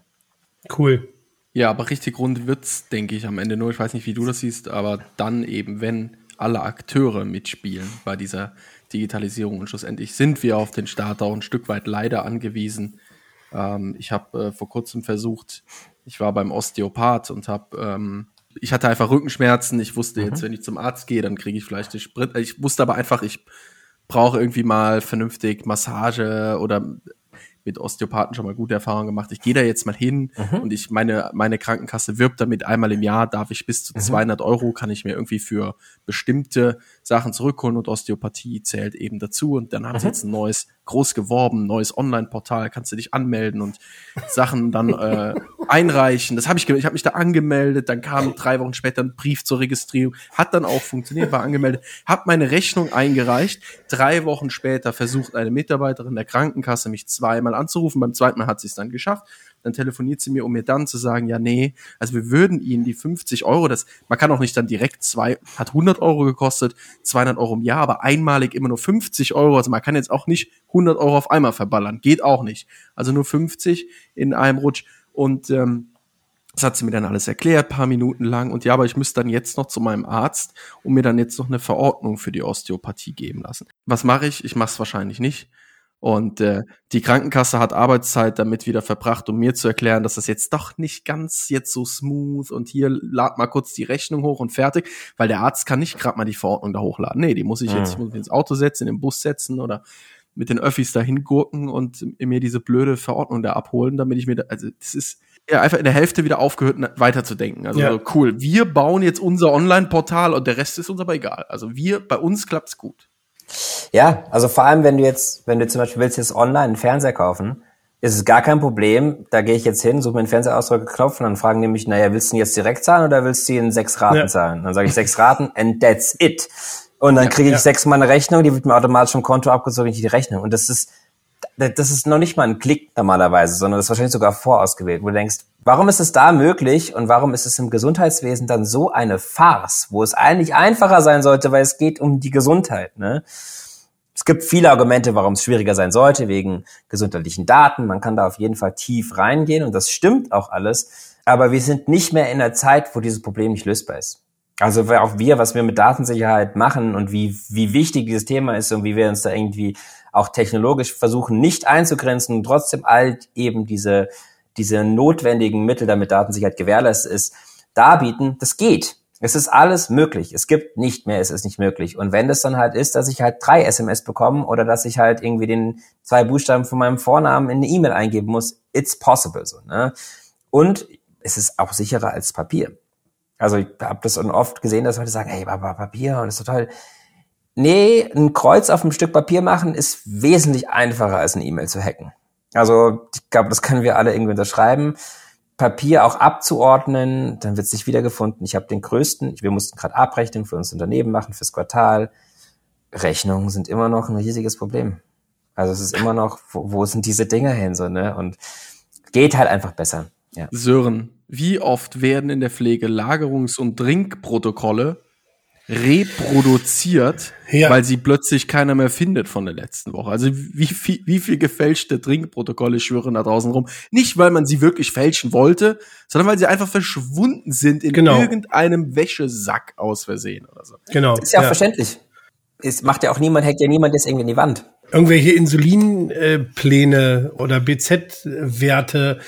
Cool. Ja, aber richtig rund wird's, denke ich, am Ende nur. Ich weiß nicht, wie du das siehst, aber dann eben, wenn alle Akteure mitspielen bei dieser Digitalisierung und schlussendlich sind wir auf den Staat auch ein Stück weit leider angewiesen. Ähm, ich habe äh, vor kurzem versucht, ich war beim Osteopath und habe ähm, ich hatte einfach Rückenschmerzen. Ich wusste mhm. jetzt, wenn ich zum Arzt gehe, dann kriege ich vielleicht die Sprit. Ich wusste aber einfach, ich brauche irgendwie mal vernünftig Massage oder mit Osteopathen schon mal gute Erfahrungen gemacht. Ich gehe da jetzt mal hin mhm. und ich meine, meine Krankenkasse wirbt damit einmal im Jahr darf ich bis zu mhm. 200 Euro kann ich mir irgendwie für bestimmte Sachen zurückholen und Osteopathie zählt eben dazu. Und dann haben mhm. sie jetzt ein neues, groß geworben, neues Online-Portal, kannst du dich anmelden und Sachen dann äh, einreichen. Das habe ich, ich habe mich da angemeldet, dann kam drei Wochen später ein Brief zur Registrierung, hat dann auch funktioniert, war angemeldet, habe meine Rechnung eingereicht. Drei Wochen später versucht eine Mitarbeiterin der Krankenkasse mich zweimal anzurufen. Beim zweiten Mal hat sie es dann geschafft. Dann telefoniert sie mir, um mir dann zu sagen, ja nee, also wir würden Ihnen die 50 Euro, das man kann auch nicht dann direkt zwei, hat 100 Euro gekostet, 200 Euro im Jahr, aber einmalig immer nur 50 Euro. Also man kann jetzt auch nicht 100 Euro auf einmal verballern, geht auch nicht. Also nur 50 in einem Rutsch und ähm, das hat sie mir dann alles erklärt, paar Minuten lang. Und ja, aber ich müsste dann jetzt noch zu meinem Arzt und mir dann jetzt noch eine Verordnung für die Osteopathie geben lassen. Was mache ich? Ich mache es wahrscheinlich nicht. Und äh, die Krankenkasse hat Arbeitszeit damit wieder verbracht, um mir zu erklären, dass das jetzt doch nicht ganz jetzt so smooth und hier lad mal kurz die Rechnung hoch und fertig, weil der Arzt kann nicht gerade mal die Verordnung da hochladen. Nee, die muss ich jetzt, ich muss ins Auto setzen, in den Bus setzen oder mit den Öffis dahin gurken und mir diese blöde Verordnung da abholen, damit ich mir, da, also das ist ja einfach in der Hälfte wieder aufgehört, weiterzudenken. Also Ja. cool, wir bauen jetzt unser Online-Portal und der Rest ist uns aber egal. Also wir, bei uns klappt's gut. Ja, also vor allem, wenn du jetzt, wenn du zum Beispiel willst jetzt online einen Fernseher kaufen, ist es gar kein Problem. Da gehe ich jetzt hin, suche mir einen Fernsehausdruck, klopfe und dann fragen die mich, naja, willst du ihn jetzt direkt zahlen oder willst du ihn in sechs Raten Ja. zahlen? Dann sage ich sechs Raten and that's it. Und dann kriege ich ja. sechsmal eine Rechnung, die wird mir automatisch vom Konto abgezogen, ich die Rechnung. Und das ist, das ist noch nicht mal ein Klick normalerweise, sondern das ist wahrscheinlich sogar vorausgewählt, wo du denkst, warum ist es da möglich und warum ist es im Gesundheitswesen dann so eine Farce, wo es eigentlich einfacher sein sollte, weil es geht um die Gesundheit, ne? Es gibt viele Argumente, warum es schwieriger sein sollte, wegen gesundheitlichen Daten. Man kann da auf jeden Fall tief reingehen und das stimmt auch alles. Aber wir sind nicht mehr in einer Zeit, wo dieses Problem nicht lösbar ist. Also auch wir, was wir mit Datensicherheit machen und wie, wie wichtig dieses Thema ist und wie wir uns da irgendwie auch technologisch versuchen, nicht einzugrenzen und trotzdem halt eben diese, diese notwendigen Mittel, damit Datensicherheit gewährleistet ist, darbieten, das geht. Es ist alles möglich. Es gibt nicht mehr, es ist nicht möglich. Und wenn das dann halt ist, dass ich halt drei SMS bekomme oder dass ich halt irgendwie den zwei Buchstaben von meinem Vornamen in eine E-Mail eingeben muss, it's possible so. Ne? Und es ist auch sicherer als Papier. Also ich habe das schon oft gesehen, dass Leute sagen, hey, aber Papier und das ist total. Nee, ein Kreuz auf einem Stück Papier machen ist wesentlich einfacher als eine E-Mail zu hacken. Also ich glaube, das können wir alle irgendwie unterschreiben. Papier auch abzuordnen, dann wird es nicht wiedergefunden. Ich habe den größten, wir mussten gerade Abrechnung für uns Unternehmen machen, fürs Quartal. Rechnungen sind immer noch ein riesiges Problem. Also es ist immer noch, wo, wo sind diese Dinger hin so, ne? Und geht halt einfach besser. Ja. Sören, wie oft werden in der Pflege Lagerungs- und Trinkprotokolle reproduziert, Ja. weil sie plötzlich keiner mehr findet von der letzten Woche? Also wie viel, wie viel gefälschte Trinkprotokolle schwirren da draußen rum? Nicht, weil man sie wirklich fälschen wollte, sondern weil sie einfach verschwunden sind in Genau. irgendeinem Wäschesack aus Versehen oder so. Genau. Ist ja auch verständlich. Es macht ja auch niemand, hackt ja niemand das irgendwie in die Wand. irgendwelche Insulinpläne oder BZ-Werte,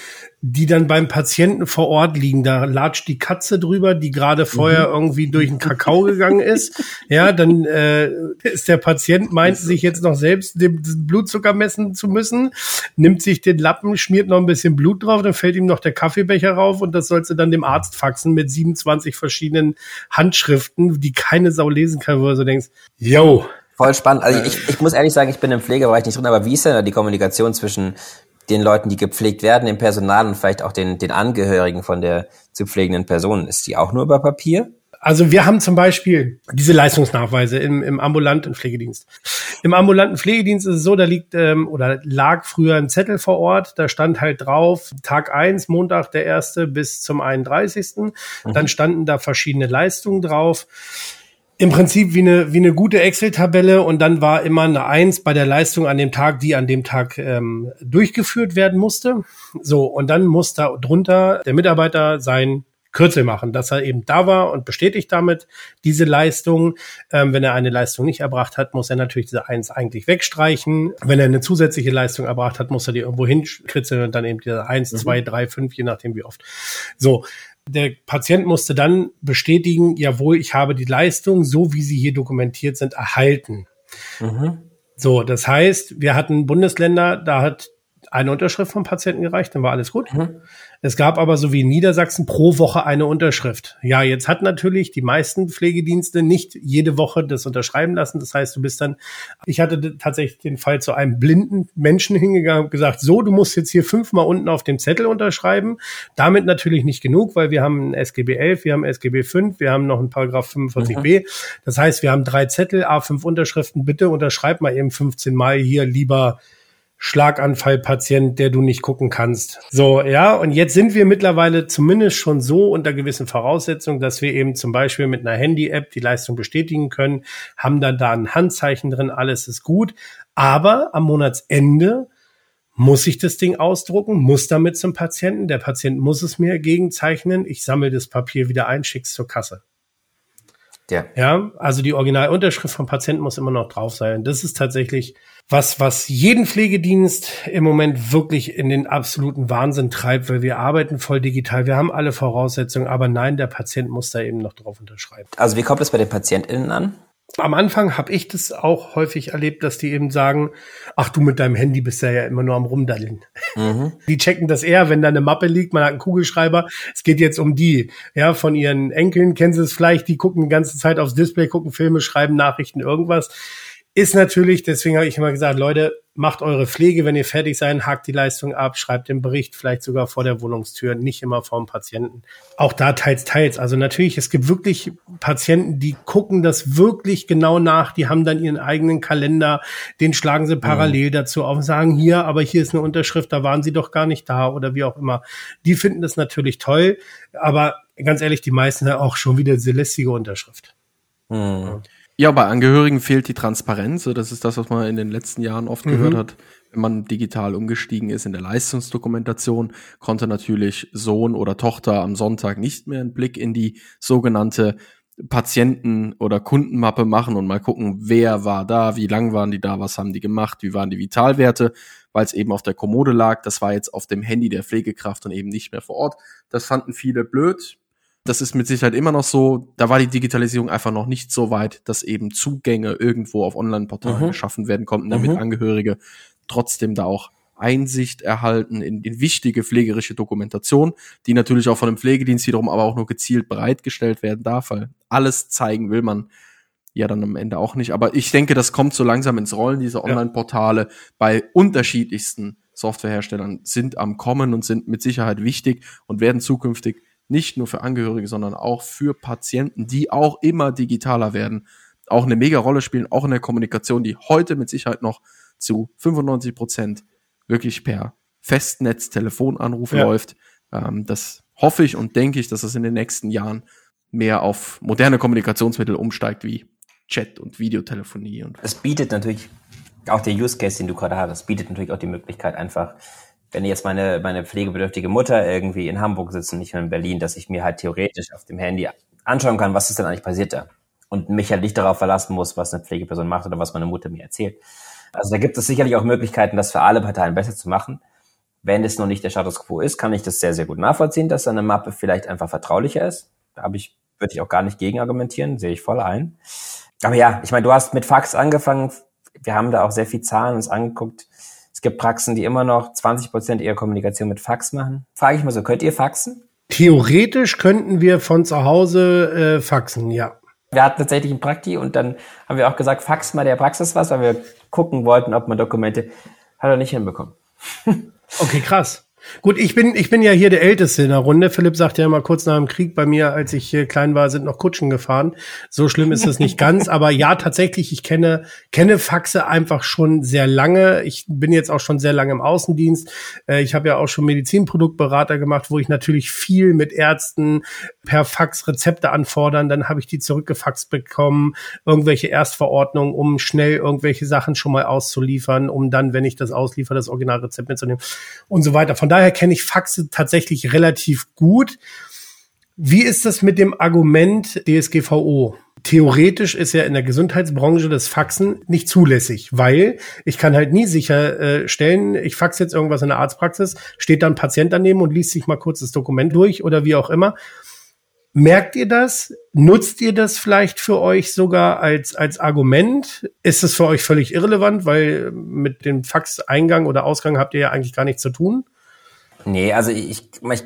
die dann beim Patienten vor Ort liegen. Da latscht die Katze drüber, die gerade vorher irgendwie durch den Kakao gegangen ist. Ja, dann äh, ist der Patient, meint sich jetzt noch selbst den Blutzucker messen zu müssen, nimmt sich den Lappen, schmiert noch ein bisschen Blut drauf, dann fällt ihm noch der Kaffeebecher rauf und das sollst du dann dem Arzt faxen mit 27 verschiedenen Handschriften, die keine Sau lesen kann, wo du so denkst, yo, Voll spannend. Also ich, ich muss ehrlich sagen, ich bin im Pflegebereich nicht drin, aber wie ist denn da die Kommunikation zwischen den Leuten, die gepflegt werden, dem Personal und vielleicht auch den, den Angehörigen von der zu pflegenden Person? Ist die auch nur über Papier? Also wir haben zum Beispiel diese Leistungsnachweise im, im ambulanten Pflegedienst. Im ambulanten Pflegedienst ist es so, da liegt ähm, oder lag früher ein Zettel vor Ort, da stand halt drauf, Tag eins, Montag der erste bis zum 31. Dann standen da verschiedene Leistungen drauf. Im Prinzip wie eine, wie eine gute Excel-Tabelle und dann war immer eine Eins bei der Leistung an dem Tag, die an dem Tag ähm, durchgeführt werden musste. So, und dann muss da drunter der Mitarbeiter sein Kürzel machen, dass er eben da war und bestätigt damit diese Leistung. Ähm, wenn er eine Leistung nicht erbracht hat, muss er natürlich diese Eins eigentlich wegstreichen. Wenn er eine zusätzliche Leistung erbracht hat, muss er die irgendwo hinkritzeln und dann eben diese Eins, zwei, drei, fünf, je nachdem wie oft. So. Der Patient musste dann bestätigen, jawohl, ich habe die Leistung, so wie sie hier dokumentiert sind, erhalten. So, das heißt, wir hatten Bundesländer, da hat eine Unterschrift vom Patienten gereicht, dann war alles gut. Mhm. Es gab aber so wie in Niedersachsen pro Woche eine Unterschrift. Ja, jetzt hat natürlich die meisten Pflegedienste nicht jede Woche das unterschreiben lassen. Das heißt, du bist dann, ich hatte tatsächlich den Fall zu einem blinden Menschen hingegangen und gesagt, so, du musst jetzt hier fünfmal unten auf dem Zettel unterschreiben. Damit natürlich nicht genug, weil wir haben ein SGB 11, wir haben SGB 5, wir haben noch einen Paragraph 45b. Mhm. Das heißt, wir haben drei Zettel, A5 Unterschriften. Bitte unterschreib mal eben 15 Mal hier lieber Schlaganfallpatient, der du nicht gucken kannst. So, ja, und jetzt sind wir mittlerweile zumindest schon so unter gewissen Voraussetzungen, dass wir eben zum Beispiel mit einer Handy-App die Leistung bestätigen können, haben dann da ein Handzeichen drin, alles ist gut. Aber am Monatsende muss ich das Ding ausdrucken, muss damit zum Patienten. Der Patient muss es mir gegenzeichnen. Ich sammle das Papier wieder ein, schick's zur Kasse. Ja. ja, also die Originalunterschrift vom Patienten muss immer noch drauf sein. Das ist tatsächlich was, was jeden Pflegedienst im Moment wirklich in den absoluten Wahnsinn treibt, weil wir arbeiten voll digital. Wir haben alle Voraussetzungen, aber nein, der Patient muss da eben noch drauf unterschreiben. Also wie kommt es bei den PatientInnen an? Am Anfang habe ich das auch häufig erlebt, dass die eben sagen, ach du mit deinem Handy bist ja, ja immer nur am Rumdaddeln. Mhm. Die checken das eher, wenn da eine Mappe liegt, man hat einen Kugelschreiber, es geht jetzt um die, ja, von ihren Enkeln, kennen sie es vielleicht, die gucken die ganze Zeit aufs Display, gucken Filme, schreiben Nachrichten, irgendwas ist natürlich, deswegen habe ich immer gesagt, Leute, macht eure Pflege, wenn ihr fertig seid, hakt die Leistung ab, schreibt den Bericht vielleicht sogar vor der Wohnungstür, nicht immer vorm Patienten. Auch da teils, teils. Also natürlich, es gibt wirklich Patienten, die gucken das wirklich genau nach, die haben dann ihren eigenen Kalender, den schlagen sie parallel mhm. dazu auf und sagen, hier, aber hier ist eine Unterschrift, da waren sie doch gar nicht da oder wie auch immer. Die finden das natürlich toll, aber ganz ehrlich, die meisten haben auch schon wieder diese lästige Unterschrift. Mhm. Ja. Ja, bei Angehörigen fehlt die Transparenz. Das ist das, was man in den letzten Jahren oft mhm. gehört hat. Wenn man digital umgestiegen ist in der Leistungsdokumentation, konnte natürlich Sohn oder Tochter am Sonntag nicht mehr einen Blick in die sogenannte Patienten- oder Kundenmappe machen und mal gucken, wer war da, wie lang waren die da, was haben die gemacht, wie waren die Vitalwerte, weil es eben auf der Kommode lag. Das war jetzt auf dem Handy der Pflegekraft und eben nicht mehr vor Ort. Das fanden viele blöd. Das ist mit Sicherheit immer noch so. Da war die Digitalisierung einfach noch nicht so weit, dass eben Zugänge irgendwo auf Online-Portalen mhm. geschaffen werden konnten, damit mhm. Angehörige trotzdem da auch Einsicht erhalten in, in wichtige pflegerische Dokumentation, die natürlich auch von dem Pflegedienst wiederum aber auch nur gezielt bereitgestellt werden darf, weil alles zeigen will man ja dann am Ende auch nicht. Aber ich denke, das kommt so langsam ins Rollen, diese Online-Portale bei unterschiedlichsten Softwareherstellern sind am Kommen und sind mit Sicherheit wichtig und werden zukünftig nicht nur für Angehörige, sondern auch für Patienten, die auch immer digitaler werden, auch eine mega Rolle spielen, auch in der Kommunikation, die heute mit Sicherheit noch zu 95 Prozent wirklich per Festnetz, Telefonanruf ja. läuft. Ähm, das hoffe ich und denke ich, dass es in den nächsten Jahren mehr auf moderne Kommunikationsmittel umsteigt wie Chat und Videotelefonie. Und es bietet natürlich auch der Use Case, den du gerade hast, bietet natürlich auch die Möglichkeit einfach wenn jetzt meine, meine pflegebedürftige Mutter irgendwie in Hamburg sitzt und nicht mehr in Berlin, dass ich mir halt theoretisch auf dem Handy anschauen kann, was ist denn eigentlich passiert da? Und mich halt nicht darauf verlassen muss, was eine Pflegeperson macht oder was meine Mutter mir erzählt. Also da gibt es sicherlich auch Möglichkeiten, das für alle Parteien besser zu machen. Wenn es noch nicht der Status quo ist, kann ich das sehr, sehr gut nachvollziehen, dass eine Mappe vielleicht einfach vertraulicher ist. Da habe ich, würde ich auch gar nicht gegen argumentieren, sehe ich voll ein. Aber ja, ich meine, du hast mit Fax angefangen. Wir haben da auch sehr viel Zahlen uns angeguckt. Es gibt Praxen, die immer noch 20 Prozent ihrer Kommunikation mit Fax machen. Frage ich mal so, könnt ihr faxen? Theoretisch könnten wir von zu Hause äh, faxen, ja. Wir hatten tatsächlich ein Prakti und dann haben wir auch gesagt, fax mal der Praxis was, weil wir gucken wollten, ob man Dokumente hat er nicht hinbekommen. okay, krass. Gut, ich bin, ich bin ja hier der Älteste in der Runde. Philipp sagt ja immer kurz nach dem Krieg bei mir, als ich klein war, sind noch Kutschen gefahren. So schlimm ist es nicht ganz. Aber ja, tatsächlich, ich kenne, kenne Faxe einfach schon sehr lange. Ich bin jetzt auch schon sehr lange im Außendienst. Äh, ich habe ja auch schon Medizinproduktberater gemacht, wo ich natürlich viel mit Ärzten per Fax Rezepte anfordern. Dann habe ich die zurückgefaxt bekommen, irgendwelche Erstverordnungen, um schnell irgendwelche Sachen schon mal auszuliefern, um dann, wenn ich das ausliefere, das Originalrezept mitzunehmen und so weiter. Von daher kenne ich Faxe tatsächlich relativ gut. Wie ist das mit dem Argument DSGVO? Theoretisch ist ja in der Gesundheitsbranche das Faxen nicht zulässig, weil ich kann halt nie sicherstellen, ich fax jetzt irgendwas in der Arztpraxis, steht dann ein Patient daneben und liest sich mal kurz das Dokument durch oder wie auch immer. Merkt ihr das? Nutzt ihr das vielleicht für euch sogar als, als Argument? Ist es für euch völlig irrelevant, weil mit dem Fax-Eingang oder Ausgang habt ihr ja eigentlich gar nichts zu tun? Nee, also ich, ich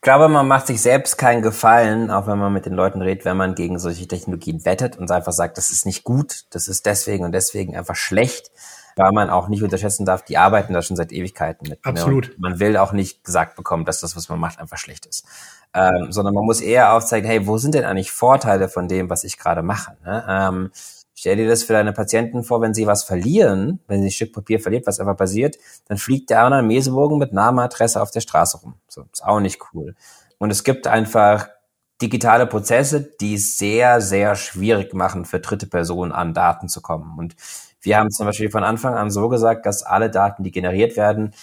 glaube, man macht sich selbst keinen Gefallen, auch wenn man mit den Leuten redet, wenn man gegen solche Technologien wettet und einfach sagt, das ist nicht gut, das ist deswegen und deswegen einfach schlecht weil man auch nicht unterschätzen darf, die arbeiten da schon seit Ewigkeiten mit. Ne? Absolut. Ne? man will auch nicht gesagt bekommen, dass das, was man macht, einfach schlecht ist. Ähm, sondern man muss eher aufzeigen, hey, wo sind denn eigentlich Vorteile von dem, was ich gerade mache? Ne? Ähm, stell dir das für deine Patienten vor, wenn sie was verlieren, wenn sie ein Stück Papier verliert, was einfach passiert, dann fliegt der andere Mesebogen mit Name, Adresse auf der Straße rum. So, ist auch nicht cool. Und es gibt einfach digitale Prozesse, die es sehr, sehr schwierig machen, für dritte Personen an Daten zu kommen. Und wir haben zum Beispiel von Anfang an so gesagt, dass alle Daten, die generiert werden,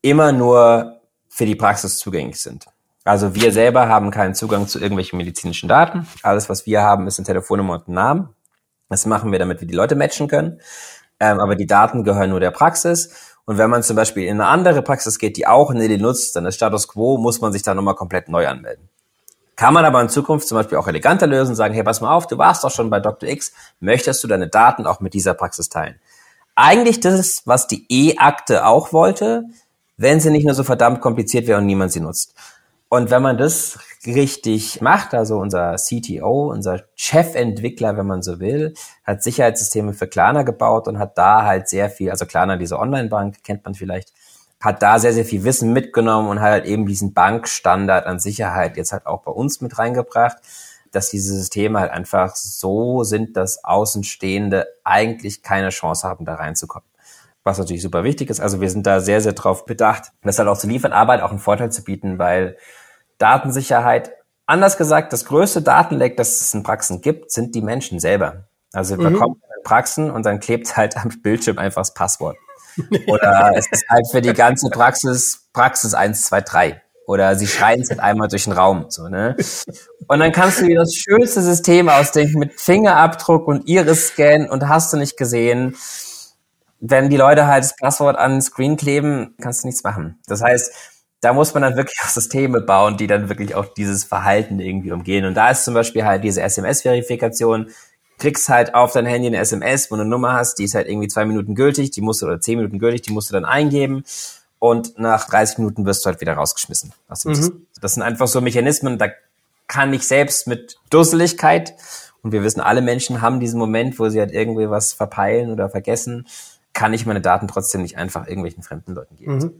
immer nur für die Praxis zugänglich sind. Also wir selber haben keinen Zugang zu irgendwelchen medizinischen Daten. Alles, was wir haben, ist ein Telefonnummer und ein Name. Das machen wir, damit wir die Leute matchen können. Ähm, aber die Daten gehören nur der Praxis. Und wenn man zum Beispiel in eine andere Praxis geht, die auch Nelly nutzt, dann ist Status Quo, muss man sich da nochmal komplett neu anmelden. Kann man aber in Zukunft zum Beispiel auch eleganter lösen, sagen, hey, pass mal auf, du warst doch schon bei Dr. X, möchtest du deine Daten auch mit dieser Praxis teilen? Eigentlich das, was die E-Akte auch wollte, wenn sie nicht nur so verdammt kompliziert wäre und niemand sie nutzt. Und wenn man das richtig macht, also unser CTO, unser Chefentwickler, wenn man so will, hat Sicherheitssysteme für Klarna gebaut und hat da halt sehr viel, also Klarna, diese Online-Bank, kennt man vielleicht, hat da sehr, sehr viel Wissen mitgenommen und hat halt eben diesen Bankstandard an Sicherheit jetzt halt auch bei uns mit reingebracht, dass diese Systeme halt einfach so sind, dass Außenstehende eigentlich keine Chance haben, da reinzukommen. Was natürlich super wichtig ist. Also wir sind da sehr, sehr drauf bedacht, das halt auch zu liefern, aber halt auch einen Vorteil zu bieten, weil Datensicherheit, anders gesagt, das größte Datenleck, das es in Praxen gibt, sind die Menschen selber. Also wir mhm. kommen in Praxen und dann klebt halt am Bildschirm einfach das Passwort. Oder es ist halt für die ganze Praxis Praxis 1, 2, 3. Oder sie schreien es halt einmal durch den Raum. So, ne? Und dann kannst du dir das schönste System ausdenken mit Fingerabdruck und Iris-Scan und hast du nicht gesehen. Wenn die Leute halt das Passwort an den Screen kleben, kannst du nichts machen. Das heißt, da muss man dann wirklich auch Systeme bauen, die dann wirklich auch dieses Verhalten irgendwie umgehen. Und da ist zum Beispiel halt diese SMS-Verifikation, kriegst halt auf dein Handy eine SMS, wo du eine Nummer hast, die ist halt irgendwie zwei Minuten gültig, die musst du, oder zehn Minuten gültig, die musst du dann eingeben und nach 30 Minuten wirst du halt wieder rausgeschmissen. Mhm. Das sind einfach so Mechanismen, da kann ich selbst mit Dusseligkeit, und wir wissen, alle Menschen haben diesen Moment, wo sie halt irgendwie was verpeilen oder vergessen, kann ich meine Daten trotzdem nicht einfach irgendwelchen fremden Leuten geben. Mhm.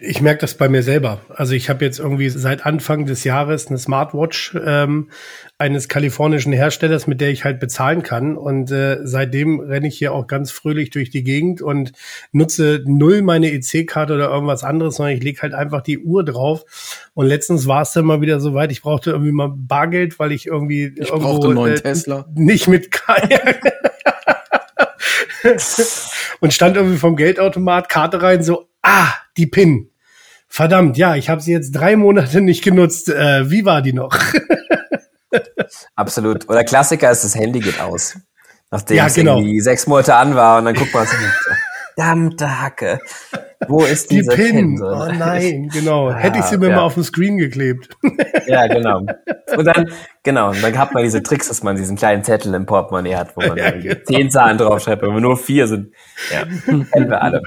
Ich merke das bei mir selber. Also ich habe jetzt irgendwie seit Anfang des Jahres eine Smartwatch ähm, eines kalifornischen Herstellers, mit der ich halt bezahlen kann. Und äh, seitdem renne ich hier auch ganz fröhlich durch die Gegend und nutze null meine EC-Karte oder irgendwas anderes, sondern ich lege halt einfach die Uhr drauf. Und letztens war es dann mal wieder so weit, ich brauchte irgendwie mal Bargeld, weil ich irgendwie ich irgendwo einen neuen äh, Tesla. nicht mit und stand irgendwie vom Geldautomat, Karte rein, so, ah, die PIN. Verdammt, ja, ich habe sie jetzt drei Monate nicht genutzt. Äh, wie war die noch? Absolut. Oder Klassiker ist, das Handy geht aus. Nachdem ja, genau. es irgendwie sechs Monate an war und dann guckt man so, verdammte Hacke. Wo ist die Pin? Pin so, Oh nein, genau. Ah, Hätte ich sie mir ja. mal auf den Screen geklebt. Ja, genau. Und dann, genau, und dann hat man diese Tricks, dass man diesen kleinen Zettel im Portemonnaie hat, wo man ja, genau. zehn Zahlen draufschreibt, wenn wir nur vier sind. Ja, kennen wir alle.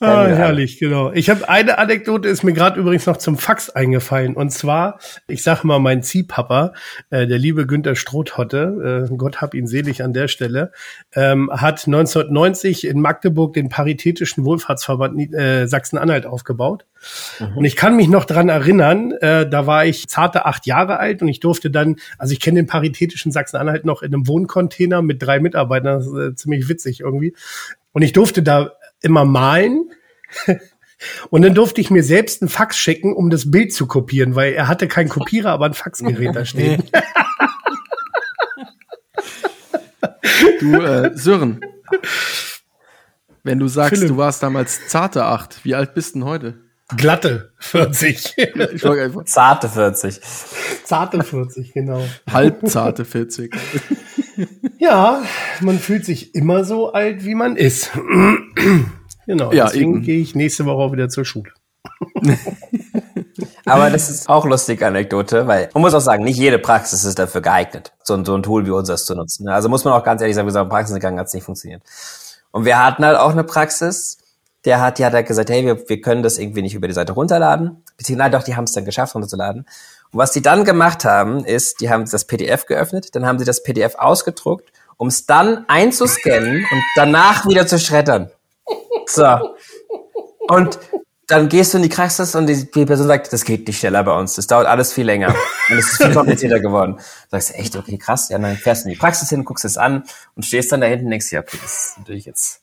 Ah, herrlich, genau. Ich habe eine Anekdote, ist mir gerade übrigens noch zum Fax eingefallen. Und zwar, ich sage mal, mein Ziehpapa, äh, der liebe Günther Strohhotte, äh, Gott hab ihn selig an der Stelle, ähm, hat 1990 in Magdeburg den Paritätischen Wohlfahrtsverband äh, Sachsen-Anhalt aufgebaut. Mhm. Und ich kann mich noch dran erinnern, äh, da war ich zarte acht Jahre alt und ich durfte dann, also ich kenne den Paritätischen Sachsen-Anhalt noch in einem Wohncontainer mit drei Mitarbeitern, das ist äh, ziemlich witzig irgendwie. Und ich durfte da immer malen. Und dann durfte ich mir selbst einen Fax schicken, um das Bild zu kopieren, weil er hatte keinen Kopierer, aber ein Faxgerät da stehen. Du, äh, Sören, wenn du sagst, Philipp. du warst damals zarte acht, wie alt bist du denn heute? Glatte 40. zarte 40. Zarte 40, genau. Halbzarte 40. Ja, man fühlt sich immer so alt, wie man ist. genau. Ja, deswegen gehe ich nächste Woche auch wieder zur Schule. Aber das ist auch lustige Anekdote, weil man muss auch sagen, nicht jede Praxis ist dafür geeignet, so, ein, so ein Tool wie unseres zu nutzen. Also muss man auch ganz ehrlich sagen, wir sind Praxis gegangen, hat es nicht funktioniert. Und wir hatten halt auch eine Praxis, der hat, die hat halt gesagt, hey, wir, wir können das irgendwie nicht über die Seite runterladen. Beziehungsweise, nein, doch, die haben es dann geschafft, runterzuladen. Und was die dann gemacht haben, ist, die haben das PDF geöffnet, dann haben sie das PDF ausgedruckt, um es dann einzuscannen und danach wieder zu schreddern. So. Und dann gehst du in die Praxis und die, die, Person sagt, das geht nicht schneller bei uns. Das dauert alles viel länger. Und es ist viel komplizierter geworden. Du sagst, echt, okay, krass. Ja, dann fährst du in die Praxis hin, guckst es an und stehst dann da hinten und denkst, ja, okay, das ist natürlich jetzt,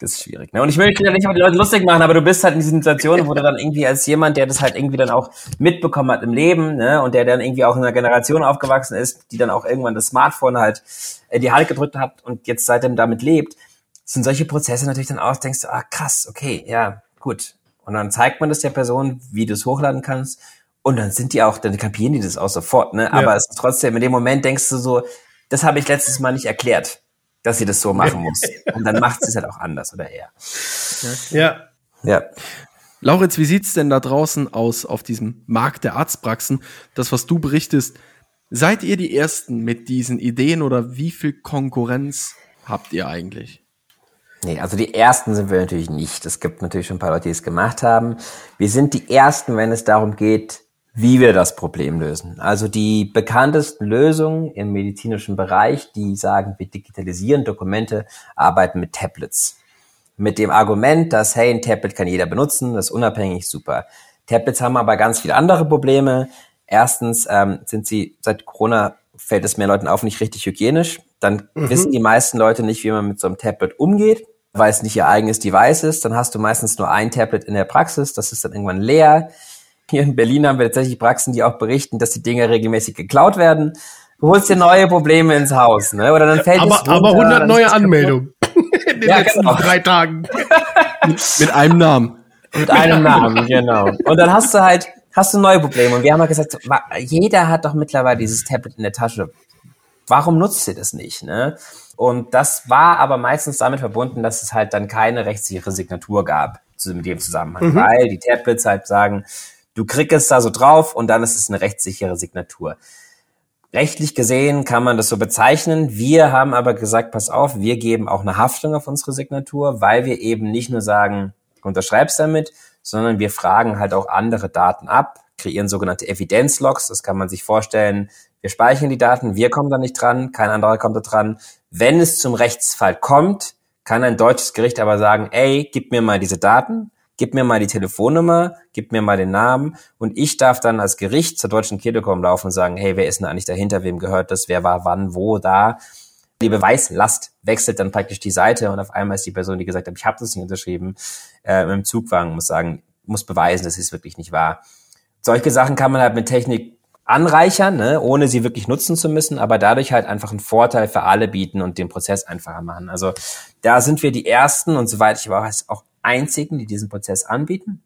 das ist schwierig. Ne? Und ich möchte ja nicht über die Leute lustig machen, aber du bist halt in diesen Situationen, wo du dann irgendwie als jemand, der das halt irgendwie dann auch mitbekommen hat im Leben, ne, und der dann irgendwie auch in einer Generation aufgewachsen ist, die dann auch irgendwann das Smartphone halt in die Hand gedrückt hat und jetzt seitdem damit lebt, sind solche Prozesse natürlich dann aus, denkst du, ah, krass, okay, ja, gut. Und dann zeigt man das der Person, wie du es hochladen kannst. Und dann sind die auch, dann kapieren die das auch sofort, ne? Aber es ist trotzdem, in dem Moment denkst du so, das habe ich letztes Mal nicht erklärt, dass sie das so machen muss. Und dann macht sie es halt auch anders oder eher. Ja. Ja. Lauritz, wie sieht's denn da draußen aus auf diesem Markt der Arztpraxen? Das, was du berichtest, seid ihr die Ersten mit diesen Ideen oder wie viel Konkurrenz habt ihr eigentlich? Nee, also die ersten sind wir natürlich nicht. Es gibt natürlich schon ein paar Leute, die es gemacht haben. Wir sind die ersten, wenn es darum geht, wie wir das Problem lösen. Also die bekanntesten Lösungen im medizinischen Bereich, die sagen, wir digitalisieren Dokumente, arbeiten mit Tablets. Mit dem Argument, dass, hey, ein Tablet kann jeder benutzen, das ist unabhängig, super. Tablets haben aber ganz viele andere Probleme. Erstens ähm, sind sie seit Corona fällt es mehr Leuten auf, nicht richtig hygienisch. Dann mhm. wissen die meisten Leute nicht, wie man mit so einem Tablet umgeht, weil es nicht ihr eigenes Device ist. Dann hast du meistens nur ein Tablet in der Praxis, das ist dann irgendwann leer. Hier in Berlin haben wir tatsächlich Praxen, die auch berichten, dass die Dinge regelmäßig geklaut werden. Du holst dir neue Probleme ins Haus, ne? Oder dann fällt aber, es runter, aber 100 neue Anmeldungen in den Ja, letzten genau. drei Tagen. Mit einem Namen. Mit einem Namen, genau. Und dann hast du halt, hast du neue Probleme. Und wir haben halt gesagt, jeder hat doch mittlerweile dieses Tablet in der Tasche. Warum nutzt ihr das nicht, ne? Und das war aber meistens damit verbunden, dass es halt dann keine rechtssichere Signatur gab zu mit dem Zusammenhang, weil die Tablets halt sagen, du kriegst es da so drauf und dann ist es eine rechtssichere Signatur. Rechtlich gesehen kann man das so bezeichnen. Wir haben aber gesagt, pass auf, wir geben auch eine Haftung auf unsere Signatur, weil wir eben nicht nur sagen, unterschreibst damit, sondern wir fragen halt auch andere Daten ab, kreieren sogenannte Evidenzlogs. Das kann man sich vorstellen. Wir speichern die Daten, wir kommen da nicht dran, kein anderer kommt da dran. Wenn es zum Rechtsfall kommt, kann ein deutsches Gericht aber sagen, ey, gib mir mal diese Daten, gib mir mal die Telefonnummer, gib mir mal den Namen und ich darf dann als Gericht zur Deutschen Telekom laufen und sagen, hey, wer ist denn eigentlich dahinter, wem gehört das, wer war wann, wo, da. Die Beweislast wechselt dann praktisch die Seite und auf einmal ist die Person, die gesagt hat, ich habe das nicht unterschrieben, äh, im Zugwagen muss sagen, muss beweisen, dass es wirklich nicht wahr. Solche Sachen kann man halt mit Technik anreichern, ne, ohne sie wirklich nutzen zu müssen, aber dadurch halt einfach einen Vorteil für alle bieten und den Prozess einfacher machen. Also da sind wir die Ersten und soweit ich weiß auch einzigen, die diesen Prozess anbieten.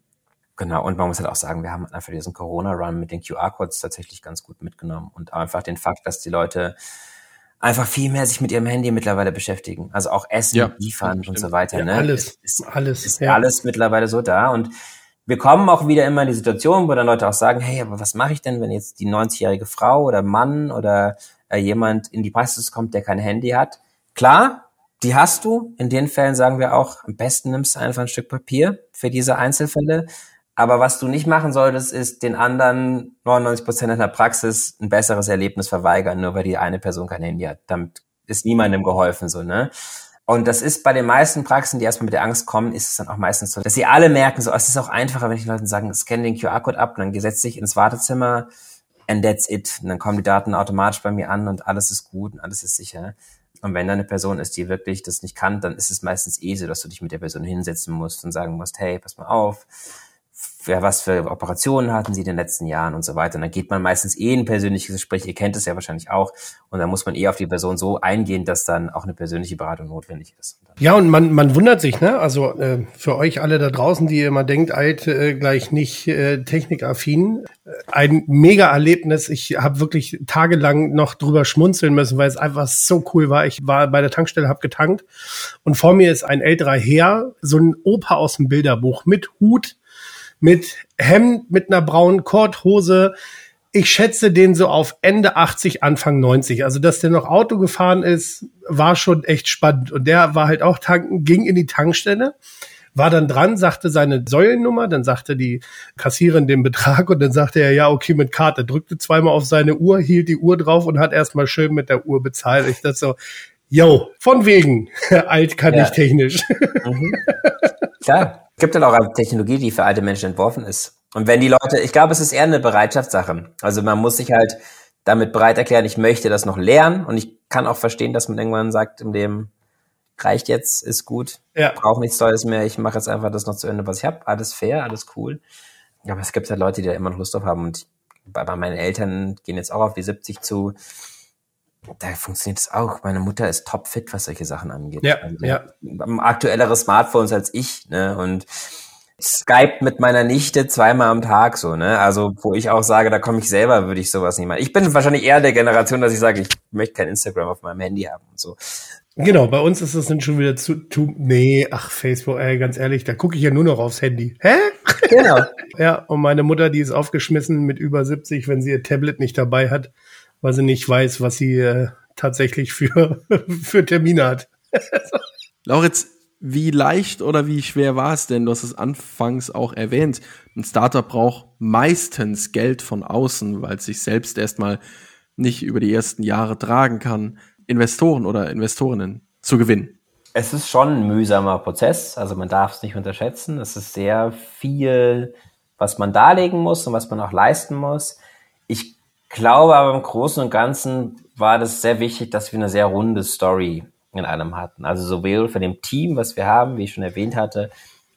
Genau, und man muss halt auch sagen, wir haben einfach diesen Corona-Run mit den QR-Codes tatsächlich ganz gut mitgenommen und einfach den Fakt, dass die Leute einfach viel mehr sich mit ihrem Handy mittlerweile beschäftigen. Also auch Essen, Ja, liefern und so weiter. Ja, ne? alles, Ist, ist, alles, ist ja. alles mittlerweile so da und wir kommen auch wieder immer in die Situation, wo dann Leute auch sagen, hey, aber was mache ich denn, wenn jetzt die 90-jährige Frau oder Mann oder äh, jemand in die Praxis kommt, der kein Handy hat? Klar, die hast du. In den Fällen sagen wir auch, am besten nimmst du einfach ein Stück Papier für diese Einzelfälle. Aber was du nicht machen solltest, ist den anderen 99 Prozent in der Praxis ein besseres Erlebnis verweigern, nur weil die eine Person kein Handy hat. Damit ist niemandem geholfen, so, ne? Und das ist bei den meisten Praxen, die erstmal mit der Angst kommen, ist es dann auch meistens so, dass sie alle merken, so, es ist auch einfacher, wenn ich den Leuten sagen, scan den QR-Code ab, dann setz dich ins Wartezimmer and that's it. Und dann kommen die Daten automatisch bei mir an und alles ist gut und alles ist sicher. Und wenn da eine Person ist, die wirklich das nicht kann, dann ist es meistens eh so, dass du dich mit der Person hinsetzen musst und sagen musst, hey, pass mal auf, wer was für Operationen hatten sie in den letzten Jahren und so weiter. Und dann geht man meistens eh in ein persönliches Gespräch, ihr kennt es ja wahrscheinlich auch, und dann muss man eh auf die Person so eingehen, dass dann auch eine persönliche Beratung notwendig ist. Ja, und man, man wundert sich, ne? Also äh, für euch alle da draußen, die ihr immer denkt, alt äh, gleich nicht äh, technikaffin, äh, ein mega Erlebnis. Ich habe wirklich tagelang noch drüber schmunzeln müssen, weil es einfach so cool war. Ich war bei der Tankstelle, hab getankt und vor mir ist ein älterer Herr, so ein Opa aus dem Bilderbuch mit Hut, mit Hemd, mit einer braunen Korthose. Ich schätze den so auf Ende 80, Anfang 90. Also, dass der noch Auto gefahren ist, war schon echt spannend. Und der war halt auch tanken, ging in die Tankstelle war dann dran, sagte seine Säulennummer, dann sagte die Kassierin den Betrag und dann sagte er, ja, okay, mit Karte, drückte zweimal auf seine Uhr, hielt die Uhr drauf und hat erstmal schön mit der Uhr bezahlt. Ich dachte so, yo, von wegen, alt kann ja. ich technisch. Mhm. Klar, es gibt dann auch eine Technologie, die für alte Menschen entworfen ist. Und wenn die Leute, ich glaube, es ist eher eine Bereitschaftssache. Also man muss sich halt damit bereit erklären, ich möchte das noch lernen und ich kann auch verstehen, dass man irgendwann sagt, in dem reicht jetzt, ist gut, ja. brauche nichts Neues mehr, ich mache jetzt einfach das noch zu Ende, was ich habe, alles fair, alles cool. Aber es gibt halt Leute, die da immer noch Lust drauf haben und bei, bei meinen Eltern gehen jetzt auch auf die 70 zu. Da funktioniert es auch. Meine Mutter ist topfit, was solche Sachen angeht. Ja, also, ja. Aktuellere Smartphones als ich, ne? Und Skype mit meiner Nichte zweimal am Tag so, ne? Also, wo ich auch sage, da komme ich selber, würde ich sowas nicht machen. Ich bin wahrscheinlich eher der Generation, dass ich sage, ich möchte kein Instagram auf meinem Handy haben und so. Genau, bei uns ist es dann schon wieder zu, zu nee, ach, Facebook, ey, ganz ehrlich, da gucke ich ja nur noch aufs Handy. Hä? Genau. ja, und meine Mutter, die ist aufgeschmissen mit über 70, wenn sie ihr Tablet nicht dabei hat, weil sie nicht weiß, was sie äh, tatsächlich für, für Termine hat. Lauritz, wie leicht oder wie schwer war es denn? Du hast es anfangs auch erwähnt. Ein Startup braucht meistens Geld von außen, weil es sich selbst erstmal nicht über die ersten Jahre tragen kann. Investoren oder Investorinnen zu gewinnen? Es ist schon ein mühsamer Prozess, also man darf es nicht unterschätzen. Es ist sehr viel, was man darlegen muss und was man auch leisten muss. Ich glaube aber im Großen und Ganzen war das sehr wichtig, dass wir eine sehr runde Story in einem hatten. Also sowohl von dem Team, was wir haben, wie ich schon erwähnt hatte,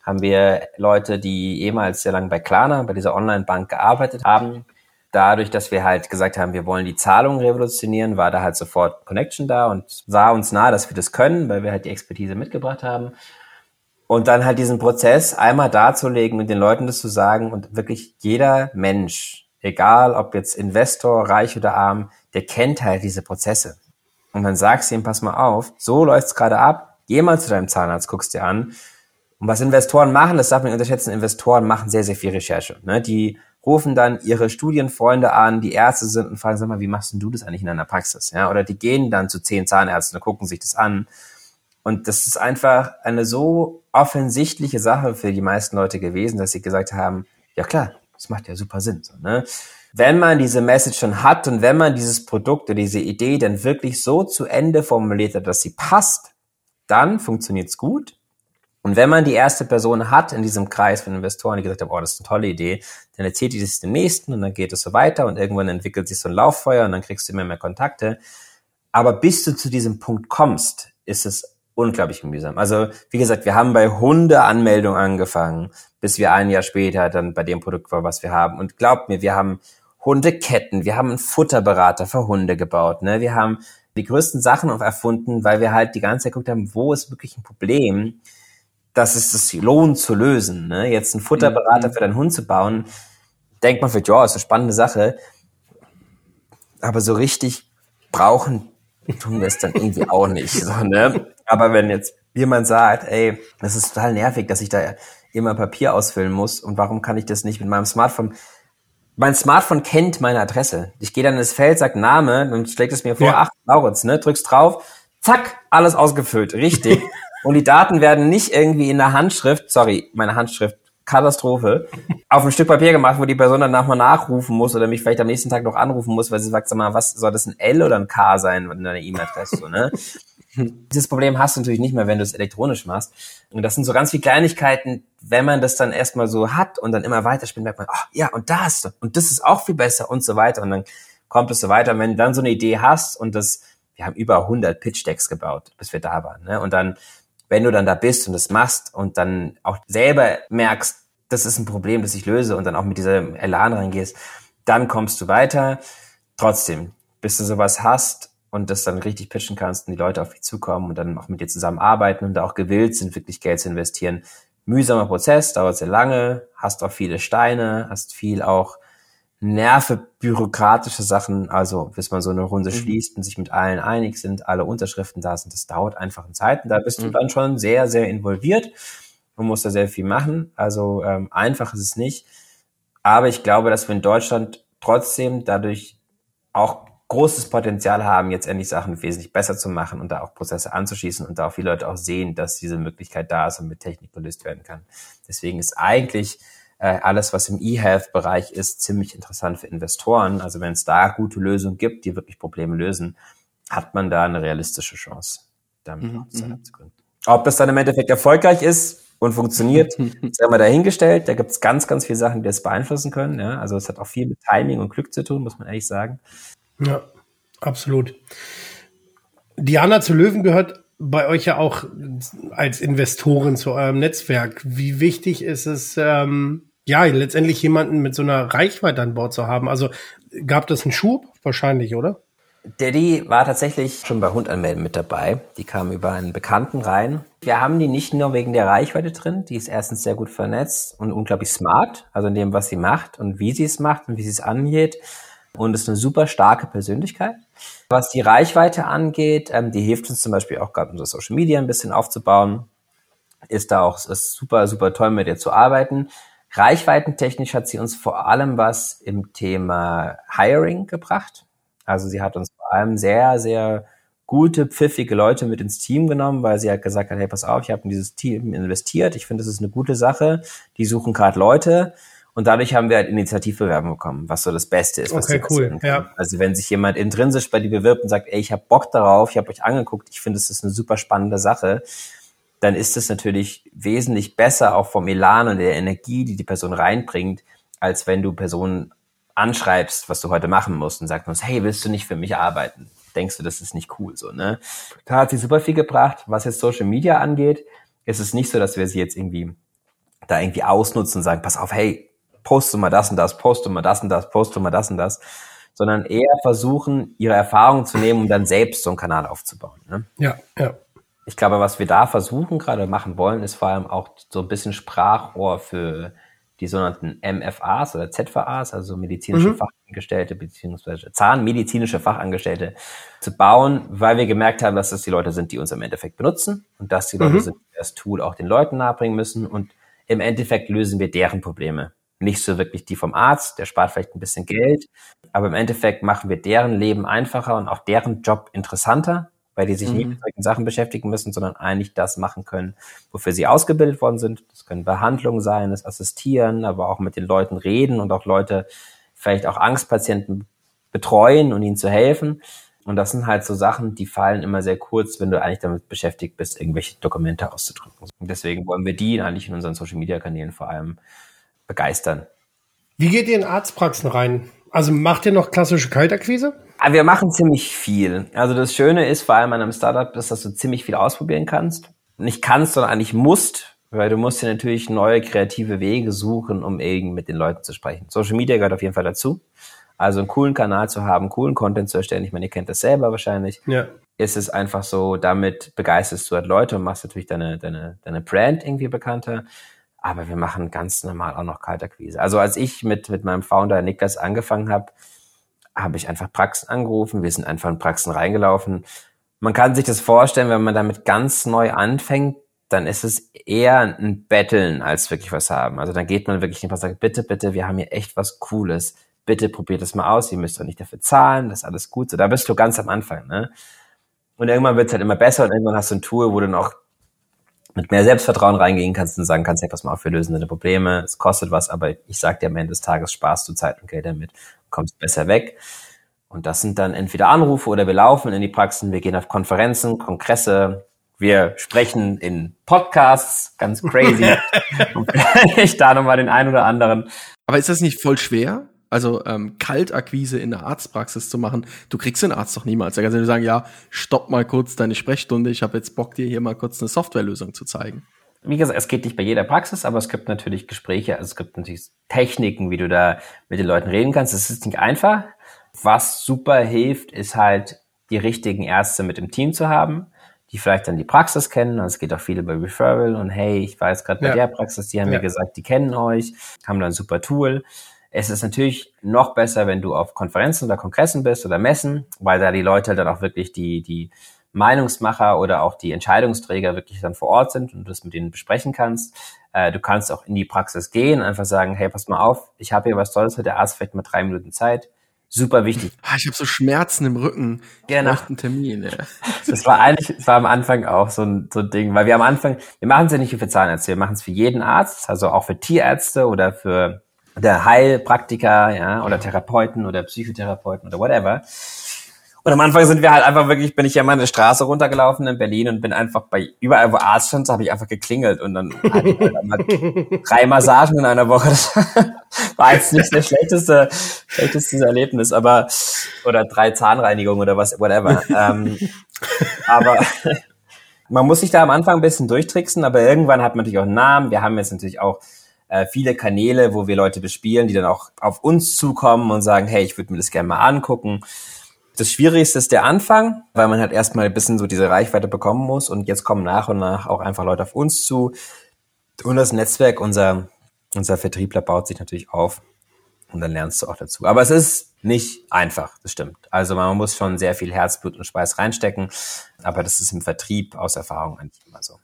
haben wir Leute, die ehemals sehr lange bei Klarna, bei dieser Online-Bank gearbeitet haben, dadurch, dass wir halt gesagt haben, wir wollen die Zahlung revolutionieren, war da halt sofort Connection da und sah uns nahe, dass wir das können, weil wir halt die Expertise mitgebracht haben. Und dann halt diesen Prozess einmal darzulegen, mit den Leuten das zu sagen und wirklich jeder Mensch, egal ob jetzt Investor, reich oder arm, der kennt halt diese Prozesse. Und dann sagst du ihm, pass mal auf, so läuft's gerade ab, geh mal zu deinem Zahnarzt, guckst dir an. Und was Investoren machen, das darf man nicht unterschätzen, Investoren machen sehr, sehr viel Recherche. Ne? Die rufen dann ihre Studienfreunde an, die Ärzte sind und fragen, sag mal, wie machst denn du das eigentlich in deiner Praxis? Ja, oder die gehen dann zu zehn Zahnärzten und gucken sich das an. Und das ist einfach eine so offensichtliche Sache für die meisten Leute gewesen, dass sie gesagt haben, ja klar, das macht ja super Sinn. So, ne? Wenn man diese Message schon hat und wenn man dieses Produkt oder diese Idee dann wirklich so zu Ende formuliert hat, dass sie passt, dann funktioniert's gut. Und wenn man die erste Person hat in diesem Kreis von Investoren, die gesagt haben, oh, das ist eine tolle Idee, dann erzählt die das dem nächsten und dann geht es so weiter und irgendwann entwickelt sich so ein Lauffeuer und dann kriegst du immer mehr Kontakte. Aber bis du zu diesem Punkt kommst, ist es unglaublich mühsam. Also, wie gesagt, wir haben bei Hunde-Anmeldungen angefangen, bis wir ein Jahr später dann bei dem Produkt war, was wir haben. Und glaubt mir, wir haben Hundeketten, wir haben einen Futterberater für Hunde gebaut, ne? Wir haben die größten Sachen erfunden, weil wir halt die ganze Zeit geguckt haben, wo ist wirklich ein Problem? dass es sich lohnt zu lösen. Ne? Jetzt einen Futterberater mhm. für deinen Hund zu bauen, denkt man vielleicht, ja, ist eine spannende Sache. Aber so richtig brauchen tun wir es dann irgendwie auch nicht. So, ne? Aber wenn jetzt jemand sagt, ey, das ist total nervig, dass ich da immer Papier ausfüllen muss und warum kann ich das nicht mit meinem Smartphone? Mein Smartphone kennt meine Adresse. Ich gehe dann ins Feld, sag Name, dann schlägt es mir vor, ja. ach, Lauritz, ne, drückst drauf, zack, alles ausgefüllt, richtig. und die Daten werden nicht irgendwie in der Handschrift, sorry, meine Handschrift, Katastrophe, auf ein Stück Papier gemacht, wo die Person dann nachher nachrufen muss oder mich vielleicht am nächsten Tag noch anrufen muss, weil sie sagt, sag mal, was soll das ein L oder ein K sein in deiner E-Mail-Adresse, so, ne? Dieses Problem hast du natürlich nicht mehr, wenn du es elektronisch machst. Und das sind so ganz viele Kleinigkeiten, wenn man das dann erstmal so hat und dann immer weiterspinnt, merkt man, ach ja, und da hast du, und das ist auch viel besser und so weiter. Und dann kommt es so weiter. Und wenn du dann so eine Idee hast und das, wir haben über 100 Pitch-Decks gebaut, bis wir da waren, ne? Und dann wenn du dann da bist und das machst und dann auch selber merkst, das ist ein Problem, das ich löse und dann auch mit diesem Elan reingehst, dann kommst du weiter. Trotzdem, bis du sowas hast und das dann richtig pitchen kannst und die Leute auf dich zukommen und dann auch mit dir zusammenarbeiten und da auch gewillt sind, wirklich Geld zu investieren. Mühsamer Prozess, dauert sehr lange, hast auch viele Steine, hast viel auch Nerve bürokratische Sachen, also bis man so eine Runde mhm. schließt und sich mit allen einig sind, alle Unterschriften da sind, das dauert einfach in Zeiten. Da bist mhm. du dann schon sehr, sehr involviert. Man muss da sehr viel machen. Also ähm, einfach ist es nicht. Aber ich glaube, dass wir in Deutschland trotzdem dadurch auch großes Potenzial haben, jetzt endlich Sachen wesentlich besser zu machen und da auch Prozesse anzuschließen und da auch viele Leute auch sehen, dass diese Möglichkeit da ist und mit Technik gelöst werden kann. Deswegen ist eigentlich äh, alles, was im E-Health-Bereich ist, ziemlich interessant für Investoren. Also wenn es da gute Lösungen gibt, die wirklich Probleme lösen, hat man da eine realistische Chance, damit mhm. zu gründen. Ob das dann im Endeffekt erfolgreich ist und funktioniert, sei mal dahingestellt. Da gibt es ganz, ganz viele Sachen, die das beeinflussen können. Ja? Also es hat auch viel mit Timing und Glück zu tun, muss man ehrlich sagen. Ja, absolut. Diana zu Löwen gehört bei euch ja auch als Investorin zu eurem Netzwerk. Wie wichtig ist es, ähm, ja, letztendlich jemanden mit so einer Reichweite an Bord zu haben? Also gab das einen Schub? Wahrscheinlich, oder? Daddy war tatsächlich schon bei Hundanmelden mit dabei. Die kam über einen Bekannten rein. Wir haben die nicht nur wegen der Reichweite drin. Die ist erstens sehr gut vernetzt und unglaublich smart. Also in dem, was sie macht und wie sie es macht und wie sie es angeht. Und ist eine super starke Persönlichkeit. Was die Reichweite angeht, ähm, die hilft uns zum Beispiel auch gerade unser Social Media ein bisschen aufzubauen. Ist da auch ist super, super toll mit ihr zu arbeiten. Reichweitentechnisch hat sie uns vor allem was im Thema Hiring gebracht. Also sie hat uns vor allem sehr, sehr gute, pfiffige Leute mit ins Team genommen, weil sie hat gesagt hat, hey, pass auf, ich habe in dieses Team investiert, ich finde, das ist eine gute Sache, die suchen gerade Leute und dadurch haben wir halt Initiativbewerbung bekommen, was so das Beste ist. Was okay, cool. Ja. Also wenn sich jemand intrinsisch bei dir bewirbt und sagt, ey, ich habe Bock darauf, ich habe euch angeguckt, ich finde, es ist eine super spannende Sache, dann ist es natürlich wesentlich besser auch vom Elan und der Energie, die die Person reinbringt, als wenn du Personen anschreibst, was du heute machen musst und sagst, hey, willst du nicht für mich arbeiten? Denkst du, das ist nicht cool, so, ne? Da hat sie super viel gebracht. Was jetzt Social Media angeht, ist es nicht so, dass wir sie jetzt irgendwie da irgendwie ausnutzen und sagen, pass auf, hey, poste mal das und das, poste mal das und das, poste mal das und das, sondern eher versuchen, ihre Erfahrungen zu nehmen und dann selbst so einen Kanal aufzubauen. Ne? Ja, ja. Ich glaube, was wir da versuchen, gerade machen wollen, ist vor allem auch so ein bisschen Sprachrohr für die sogenannten MFAs oder ZVAs, also medizinische mhm. Fachangestellte beziehungsweise zahnmedizinische Fachangestellte zu bauen, weil wir gemerkt haben, dass das die Leute sind, die uns im Endeffekt benutzen und dass die Leute mhm. sind, die das Tool auch den Leuten nahebringen müssen und im Endeffekt lösen wir deren Probleme. Nicht so wirklich die vom Arzt, der spart vielleicht ein bisschen Geld, aber im Endeffekt machen wir deren Leben einfacher und auch deren Job interessanter, weil die sich mhm. nicht mit solchen Sachen beschäftigen müssen, sondern eigentlich das machen können, wofür sie ausgebildet worden sind. Das können Behandlungen sein, das Assistieren, aber auch mit den Leuten reden und auch Leute vielleicht auch Angstpatienten betreuen und ihnen zu helfen. Und das sind halt so Sachen, die fallen immer sehr kurz, wenn du eigentlich damit beschäftigt bist, irgendwelche Dokumente auszudrücken. Und deswegen wollen wir die eigentlich in unseren Social Media Kanälen vor allem begeistern. Wie geht ihr in Arztpraxen rein? Also macht ihr noch klassische Kaltakquise? Ah, wir machen ziemlich viel. Also das Schöne ist vor allem an einem Startup, ist, dass du ziemlich viel ausprobieren kannst. Nicht kannst, sondern eigentlich musst, weil du musst dir natürlich neue kreative Wege suchen, um irgendwie mit den Leuten zu sprechen. Social Media gehört auf jeden Fall dazu. Also einen coolen Kanal zu haben, coolen Content zu erstellen. Ich meine, ihr kennt das selber wahrscheinlich. Ja. Ist es einfach so, damit begeisterst du halt Leute und machst natürlich deine, deine, deine Brand irgendwie bekannter. Aber wir machen ganz normal auch noch Kaltakquise. Also als ich mit, mit meinem Founder Niklas angefangen habe, habe ich einfach Praxen angerufen. Wir sind einfach in Praxen reingelaufen. Man kann sich das vorstellen, wenn man damit ganz neu anfängt, dann ist es eher ein Betteln als wirklich was haben. Also dann geht man wirklich hin und sagt, bitte, bitte, wir haben hier echt was Cooles. Bitte probiert es mal aus. Ihr müsst doch nicht dafür zahlen. Das ist alles gut. So, da bist du ganz am Anfang, ne? Und irgendwann wird es halt immer besser und irgendwann hast du ein Tool, wo du noch mit mehr Selbstvertrauen reingehen kannst und sagen kannst, hey, pass mal auf, wir lösen deine Probleme, es kostet was, aber ich sag dir am Ende des Tages sparst du Zeit und Geld damit kommst besser weg. Und das sind dann entweder Anrufe oder wir laufen in die Praxen, wir gehen auf Konferenzen, Kongresse, wir sprechen in Podcasts, ganz crazy. vielleicht da nochmal den einen oder anderen. Aber ist das nicht voll schwer? Also ähm, Kaltakquise in der Arztpraxis zu machen, du kriegst den Arzt doch niemals. Da kannst du sagen, ja, stopp mal kurz deine Sprechstunde, ich habe jetzt Bock, dir hier mal kurz eine Softwarelösung zu zeigen wie gesagt, es geht nicht bei jeder Praxis, aber es gibt natürlich Gespräche, also es gibt natürlich Techniken, wie du da mit den Leuten reden kannst. Es ist nicht einfach. Was super hilft, ist halt, die richtigen Ärzte mit im Team zu haben, die vielleicht dann die Praxis kennen. Also es geht auch viel über Referral und hey, ich weiß gerade bei ja. der Praxis, die haben ja. mir gesagt, die kennen euch, haben da ein super Tool. Es ist natürlich noch besser, wenn du auf Konferenzen oder Kongressen bist oder Messen, weil da die Leute dann auch wirklich die, die Meinungsmacher oder auch die Entscheidungsträger wirklich dann vor Ort sind und du das mit denen besprechen kannst. Äh, du kannst auch in die Praxis gehen, einfach sagen, hey, pass mal auf, ich habe hier was Tolles, hat der Arzt vielleicht mal drei Minuten Zeit. Super wichtig. Ah, ich habe so Schmerzen im Rücken. Genau. Ich einen Termin. Ja. Das war eigentlich, das war am Anfang auch so ein, so ein Ding, weil wir am Anfang, wir machen es ja nicht für Zahnärzte, wir machen es für jeden Arzt, also auch für Tierärzte oder für der Heilpraktiker, ja, oder Therapeuten oder Psychotherapeuten oder whatever. Und am Anfang sind wir halt einfach wirklich, bin ich ja mal eine Straße runtergelaufen in Berlin und bin einfach bei überall, wo Arzt stand, habe ich einfach geklingelt und dann halt einmal drei Massagen in einer Woche. Das war jetzt nicht das schlechteste, schlechteste Erlebnis, aber oder drei Zahnreinigungen oder was, whatever. Ähm, aber man muss sich da am Anfang ein bisschen durchtricksen, aber irgendwann hat man natürlich auch einen Namen. Wir haben jetzt natürlich auch äh, viele Kanäle, wo wir Leute bespielen, die dann auch auf uns zukommen und sagen, hey, ich würde mir das gerne mal angucken. Das Schwierigste ist der Anfang, weil man halt erstmal ein bisschen so diese Reichweite bekommen muss und jetzt kommen nach und nach auch einfach Leute auf uns zu. Und das Netzwerk, unser, unser Vertriebler baut sich natürlich auf und dann lernst du auch dazu. Aber es ist nicht einfach, das stimmt. Also man muss schon sehr viel Herzblut und Speis reinstecken, aber das ist im Vertrieb aus Erfahrung eigentlich immer so.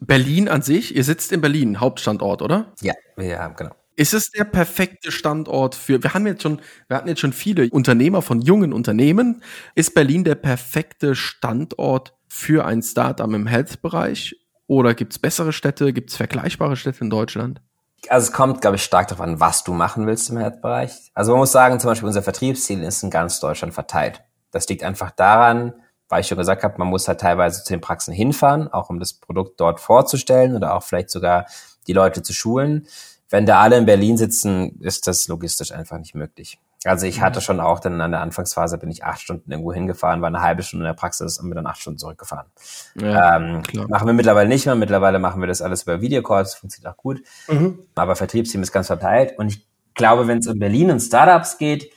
Berlin an sich, ihr sitzt in Berlin, Hauptstandort, oder? Ja, ja, genau. Ist es der perfekte Standort für, wir haben jetzt schon, wir hatten jetzt schon viele Unternehmer von jungen Unternehmen. Ist Berlin der perfekte Standort für ein Startup im Health-Bereich? Oder gibt es bessere Städte? Gibt es vergleichbare Städte in Deutschland? Also es kommt, glaube ich, stark darauf an, was du machen willst im Health-Bereich. Also man muss sagen, zum Beispiel unser Vertriebsziel ist in ganz Deutschland verteilt. Das liegt einfach daran, weil ich schon gesagt habe, man muss halt teilweise zu den Praxen hinfahren, auch um das Produkt dort vorzustellen oder auch vielleicht sogar die Leute zu schulen wenn da alle in Berlin sitzen, ist das logistisch einfach nicht möglich. Also ich hatte schon auch dann an der Anfangsphase bin ich acht Stunden irgendwo hingefahren, war eine halbe Stunde in der Praxis und bin dann acht Stunden zurückgefahren. Ja, ähm, machen wir mittlerweile nicht mehr. Mittlerweile machen wir das alles über Videocalls, funktioniert auch gut. Mhm. Aber Vertriebsteam ist ganz verteilt. Und ich glaube, wenn es um Berlin und Startups geht,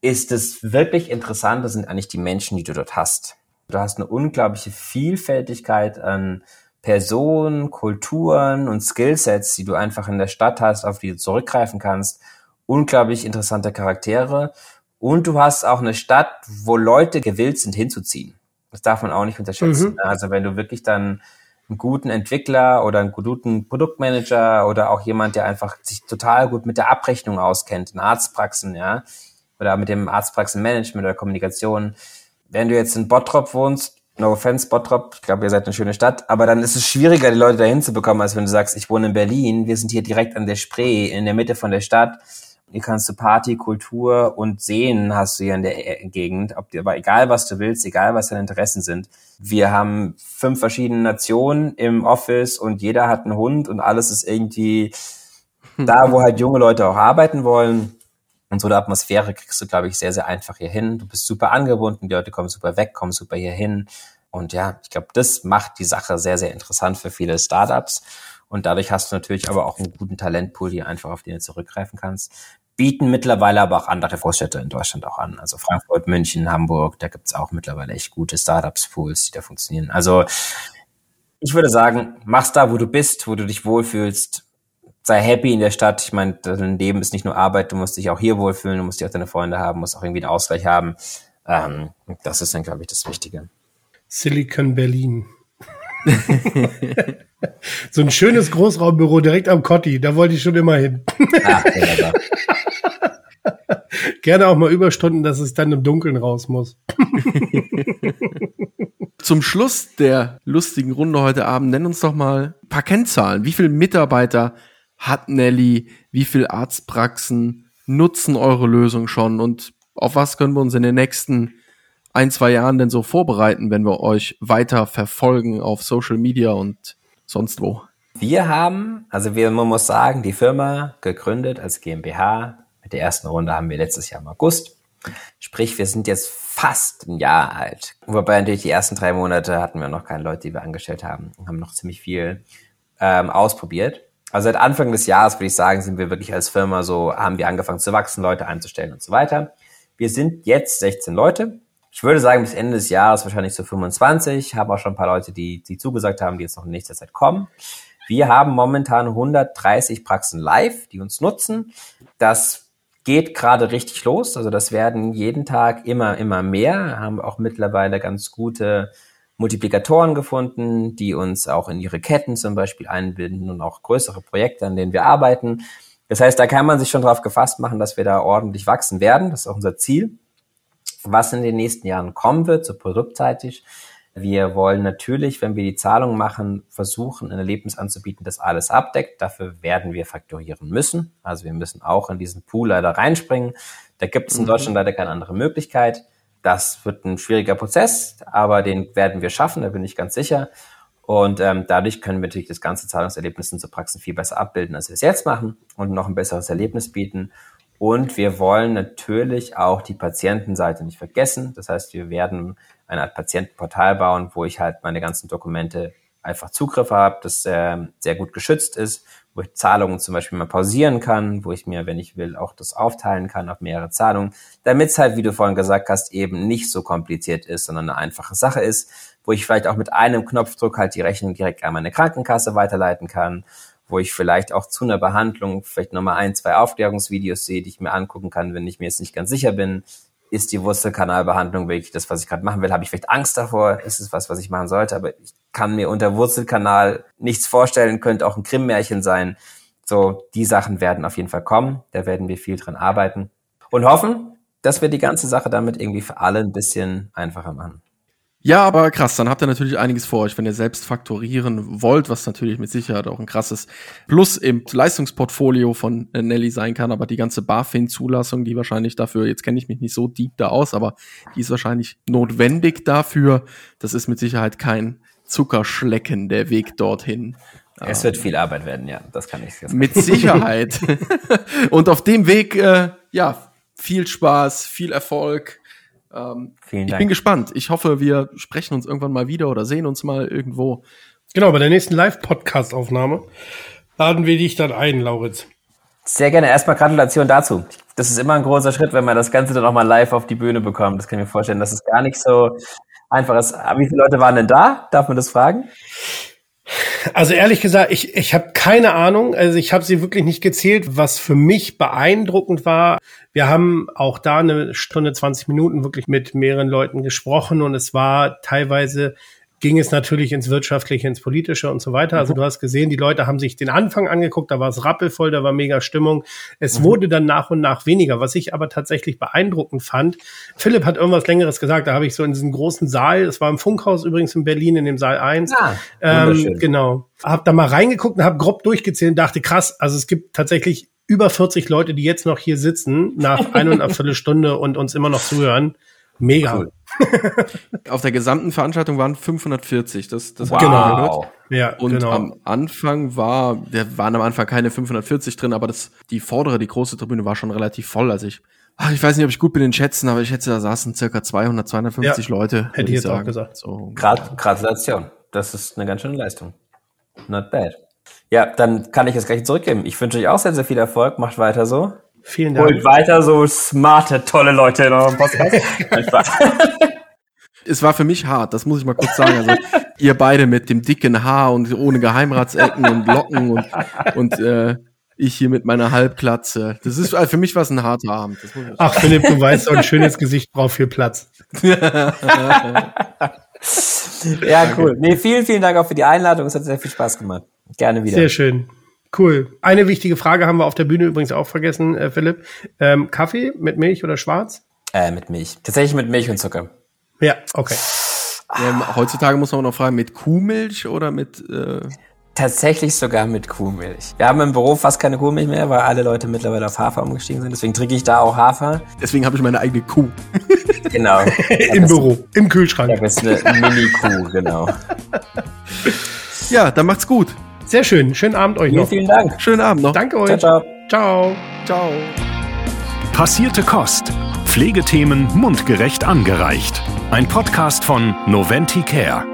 ist es wirklich interessant. Das sind eigentlich die Menschen, die du dort hast. Du hast eine unglaubliche Vielfältigkeit an Personen, Kulturen und Skillsets, die du einfach in der Stadt hast, auf die du zurückgreifen kannst. Unglaublich interessante Charaktere. Und du hast auch eine Stadt, wo Leute gewillt sind, hinzuziehen. Das darf man auch nicht unterschätzen. Mhm. Also wenn du wirklich dann einen guten Entwickler oder einen guten Produktmanager oder auch jemand, der einfach sich total gut mit der Abrechnung auskennt, in Arztpraxen, ja, oder mit dem Arztpraxenmanagement oder Kommunikation. Wenn du jetzt in Bottrop wohnst, no offense, Bottrop, ich glaube, ihr seid eine schöne Stadt, aber dann ist es schwieriger, die Leute dahin zu bekommen, als wenn du sagst, ich wohne in Berlin, wir sind hier direkt an der Spree, in der Mitte von der Stadt. Hier kannst du Party, Kultur und Sehen hast du hier in der Gegend. Ob dir, aber egal was du willst, egal was deine Interessen sind. Wir haben fünf verschiedene Nationen im Office und jeder hat einen Hund und alles ist irgendwie da, wo halt junge Leute auch arbeiten wollen. Und so eine Atmosphäre kriegst du, glaube ich, sehr, sehr einfach hier hin. Du bist super angebunden, die Leute kommen super weg, kommen super hier hin. Und ja, ich glaube, das macht die Sache sehr, sehr interessant für viele Startups. Und dadurch hast du natürlich aber auch einen guten Talentpool, die einfach auf den du zurückgreifen kannst. Bieten mittlerweile aber auch andere Großstädte in Deutschland auch an. Also Frankfurt, München, Hamburg, da gibt's auch mittlerweile echt gute Startups-Pools, die da funktionieren. Also ich würde sagen, mach's da, wo du bist, wo du dich wohlfühlst sei happy in der Stadt. Ich meine, dein Leben ist nicht nur Arbeit, du musst dich auch hier wohlfühlen, du musst auch deine Freunde haben, musst auch irgendwie einen Ausgleich haben. Ähm, das ist dann, glaube ich, das Wichtige. Silicon Berlin. so ein schönes Großraumbüro direkt am Cotti, da wollte ich schon immer hin. ah, Gerne auch mal Überstunden, dass ich dann im Dunkeln raus muss. Zum Schluss der lustigen Runde heute Abend, nenn uns doch mal ein paar Kennzahlen. Wie viele Mitarbeiter hat Nelly, wie viel Arztpraxen nutzen eure Lösung schon und auf was können wir uns in den nächsten ein, zwei Jahren denn so vorbereiten, wenn wir euch weiter verfolgen auf Social Media und sonst wo? Wir haben, also wir, man muss sagen, die Firma gegründet als GmbH. Mit der ersten Runde haben wir letztes Jahr im August. Sprich, wir sind jetzt fast ein Jahr alt. Wobei natürlich die ersten drei Monate hatten wir noch keine Leute, die wir angestellt haben und haben noch ziemlich viel ähm, ausprobiert also seit Anfang des Jahres würde ich sagen, sind wir wirklich als Firma so, haben wir angefangen zu wachsen, Leute einzustellen und so weiter. Wir sind jetzt 16 Leute. Ich würde sagen, bis Ende des Jahres wahrscheinlich so 25. Haben auch schon ein paar Leute, die, die zugesagt haben, die jetzt noch in nächster Zeit kommen. Wir haben momentan 130 Praxen live, die uns nutzen. Das geht gerade richtig los. Also das werden jeden Tag immer, immer mehr. Haben auch mittlerweile ganz gute Multiplikatoren gefunden, die uns auch in ihre Ketten zum Beispiel einbinden und auch größere Projekte, an denen wir arbeiten. Das heißt, da kann man sich schon darauf gefasst machen, dass wir da ordentlich wachsen werden. Das ist auch unser Ziel. Was in den nächsten Jahren kommen wird, so produktseitig, wir wollen natürlich, wenn wir die Zahlung machen, versuchen, ein Erlebnis anzubieten, das alles abdeckt. Dafür werden wir faktorieren müssen. Also wir müssen auch in diesen Pool leider reinspringen. Da gibt es in mhm. Deutschland leider keine andere Möglichkeit. Das wird ein schwieriger Prozess, aber den werden wir schaffen, da bin ich ganz sicher. Und ähm, dadurch können wir natürlich das ganze Zahlungserlebnis in so Praxen viel besser abbilden, als wir es jetzt machen und noch ein besseres Erlebnis bieten. Und wir wollen natürlich auch die Patientenseite nicht vergessen. Das heißt, wir werden eine Art Patientenportal bauen, wo ich halt meine ganzen Dokumente einfach Zugriff habe, das äh, sehr gut geschützt ist, wo ich Zahlungen zum Beispiel mal pausieren kann, wo ich mir, wenn ich will, auch das aufteilen kann auf mehrere Zahlungen, damit es halt, wie du vorhin gesagt hast, eben nicht so kompliziert ist, sondern eine einfache Sache ist, wo ich vielleicht auch mit einem Knopfdruck halt die Rechnung direkt an meine Krankenkasse weiterleiten kann, wo ich vielleicht auch zu einer Behandlung vielleicht nochmal ein, zwei Aufklärungsvideos sehe, die ich mir angucken kann, wenn ich mir jetzt nicht ganz sicher bin, ist die Wurzelkanalbehandlung wirklich das, was ich gerade machen will? Habe ich vielleicht Angst davor? Ist es was, was ich machen sollte? Aber ich kann mir unter Wurzelkanal nichts vorstellen, könnte auch ein Krimmmärchen sein. So, die Sachen werden auf jeden Fall kommen. Da werden wir viel dran arbeiten und hoffen, dass wir die ganze Sache damit irgendwie für alle ein bisschen einfacher machen. Ja, aber krass, dann habt ihr natürlich einiges vor euch, wenn ihr selbst faktorieren wollt, was natürlich mit Sicherheit auch ein krasses Plus im Leistungsportfolio von äh, Nelly sein kann, aber die ganze BaFin-Zulassung, die wahrscheinlich dafür, jetzt kenne ich mich nicht so deep da aus, aber die ist wahrscheinlich notwendig dafür. Das ist mit Sicherheit kein Zuckerschlecken, der Weg dorthin. Es wird viel Arbeit werden, ja, das kann ich sagen. Mit Sicherheit. Und auf dem Weg, äh, ja, viel Spaß, viel Erfolg ähm, Vielen Dank. Ich bin gespannt. Ich hoffe, wir sprechen uns irgendwann mal wieder oder sehen uns mal irgendwo. Genau, bei der nächsten Live-Podcast-Aufnahme laden wir dich dann ein, Lauritz. Sehr gerne. Erstmal Gratulation dazu. Das ist immer ein großer Schritt, wenn man das Ganze dann auch mal live auf die Bühne bekommt. Das kann ich mir vorstellen, dass es gar nicht so einfach ist. Wie viele Leute waren denn da? Darf man das fragen? Also ehrlich gesagt, ich, ich habe keine Ahnung. Also ich habe sie wirklich nicht gezählt. Was für mich beeindruckend war, wir haben auch da eine Stunde, 20 Minuten wirklich mit mehreren Leuten gesprochen und es war teilweise ging es natürlich ins Wirtschaftliche, ins Politische und so weiter. Also mhm. du hast gesehen, die Leute haben sich den Anfang angeguckt, da war es rappelvoll, da war mega Stimmung. Es mhm. wurde dann nach und nach weniger, was ich aber tatsächlich beeindruckend fand. Philipp hat irgendwas Längeres gesagt, da habe ich so in diesem großen Saal, es war im Funkhaus übrigens in Berlin, in dem Saal 1. Ah, ähm, genau. Hab da mal reingeguckt und habe grob durchgezählt und dachte, krass, also es gibt tatsächlich über 40 Leute, die jetzt noch hier sitzen, nach eineinhalb Viertelstunde und uns immer noch zuhören. Mega. Cool. Auf der gesamten Veranstaltung waren 540. Das, das wow. genau. Gehört. Ja, und genau. am Anfang war, der waren am Anfang keine 540 drin, aber das, die vordere, die große Tribüne war schon relativ voll. Also ich, ach, ich weiß nicht, ob ich gut bin in Schätzen, aber ich schätze, da saßen circa 200, 250 ja, Leute. Hätte ich jetzt sagen. auch gesagt. So, Grad, Gratulation. Das ist eine ganz schöne Leistung. Not bad. Ja, dann kann ich es gleich zurückgeben. Ich wünsche euch auch sehr, sehr viel Erfolg. Macht weiter so. Vielen Dank. Und weiter so smarte, tolle Leute in eurem Podcast. es war für mich hart, das muss ich mal kurz sagen. Also ihr beide mit dem dicken Haar und ohne Geheimratsecken und Locken und, und äh, ich hier mit meiner Halbklatze. Das ist für mich was ein harter Abend. Ach Philipp, du weißt, so ein schönes Gesicht braucht viel Platz. ja, cool. Nee, vielen, vielen Dank auch für die Einladung. Es hat sehr viel Spaß gemacht. Gerne wieder. Sehr schön. Cool. Eine wichtige Frage haben wir auf der Bühne übrigens auch vergessen, äh, Philipp. Ähm, Kaffee mit Milch oder schwarz? Äh, mit Milch. Tatsächlich mit Milch und Zucker. Ja, okay. Ähm, heutzutage muss man noch fragen, mit Kuhmilch oder mit... Äh Tatsächlich sogar mit Kuhmilch. Wir haben im Büro fast keine Kuhmilch mehr, weil alle Leute mittlerweile auf Hafer umgestiegen sind. Deswegen trinke ich da auch Hafer. Deswegen habe ich meine eigene Kuh. Genau. Im Büro, im Kühlschrank. Das ist eine Mini-Kuh, genau. Ja, dann macht's gut. Sehr schön. Schönen Abend euch noch. Vielen Dank. Schönen Abend noch. Danke euch. Ciao, ciao. Ciao. Passierte Kost. Pflegethemen mundgerecht angereicht. Ein Podcast von Noventi Care.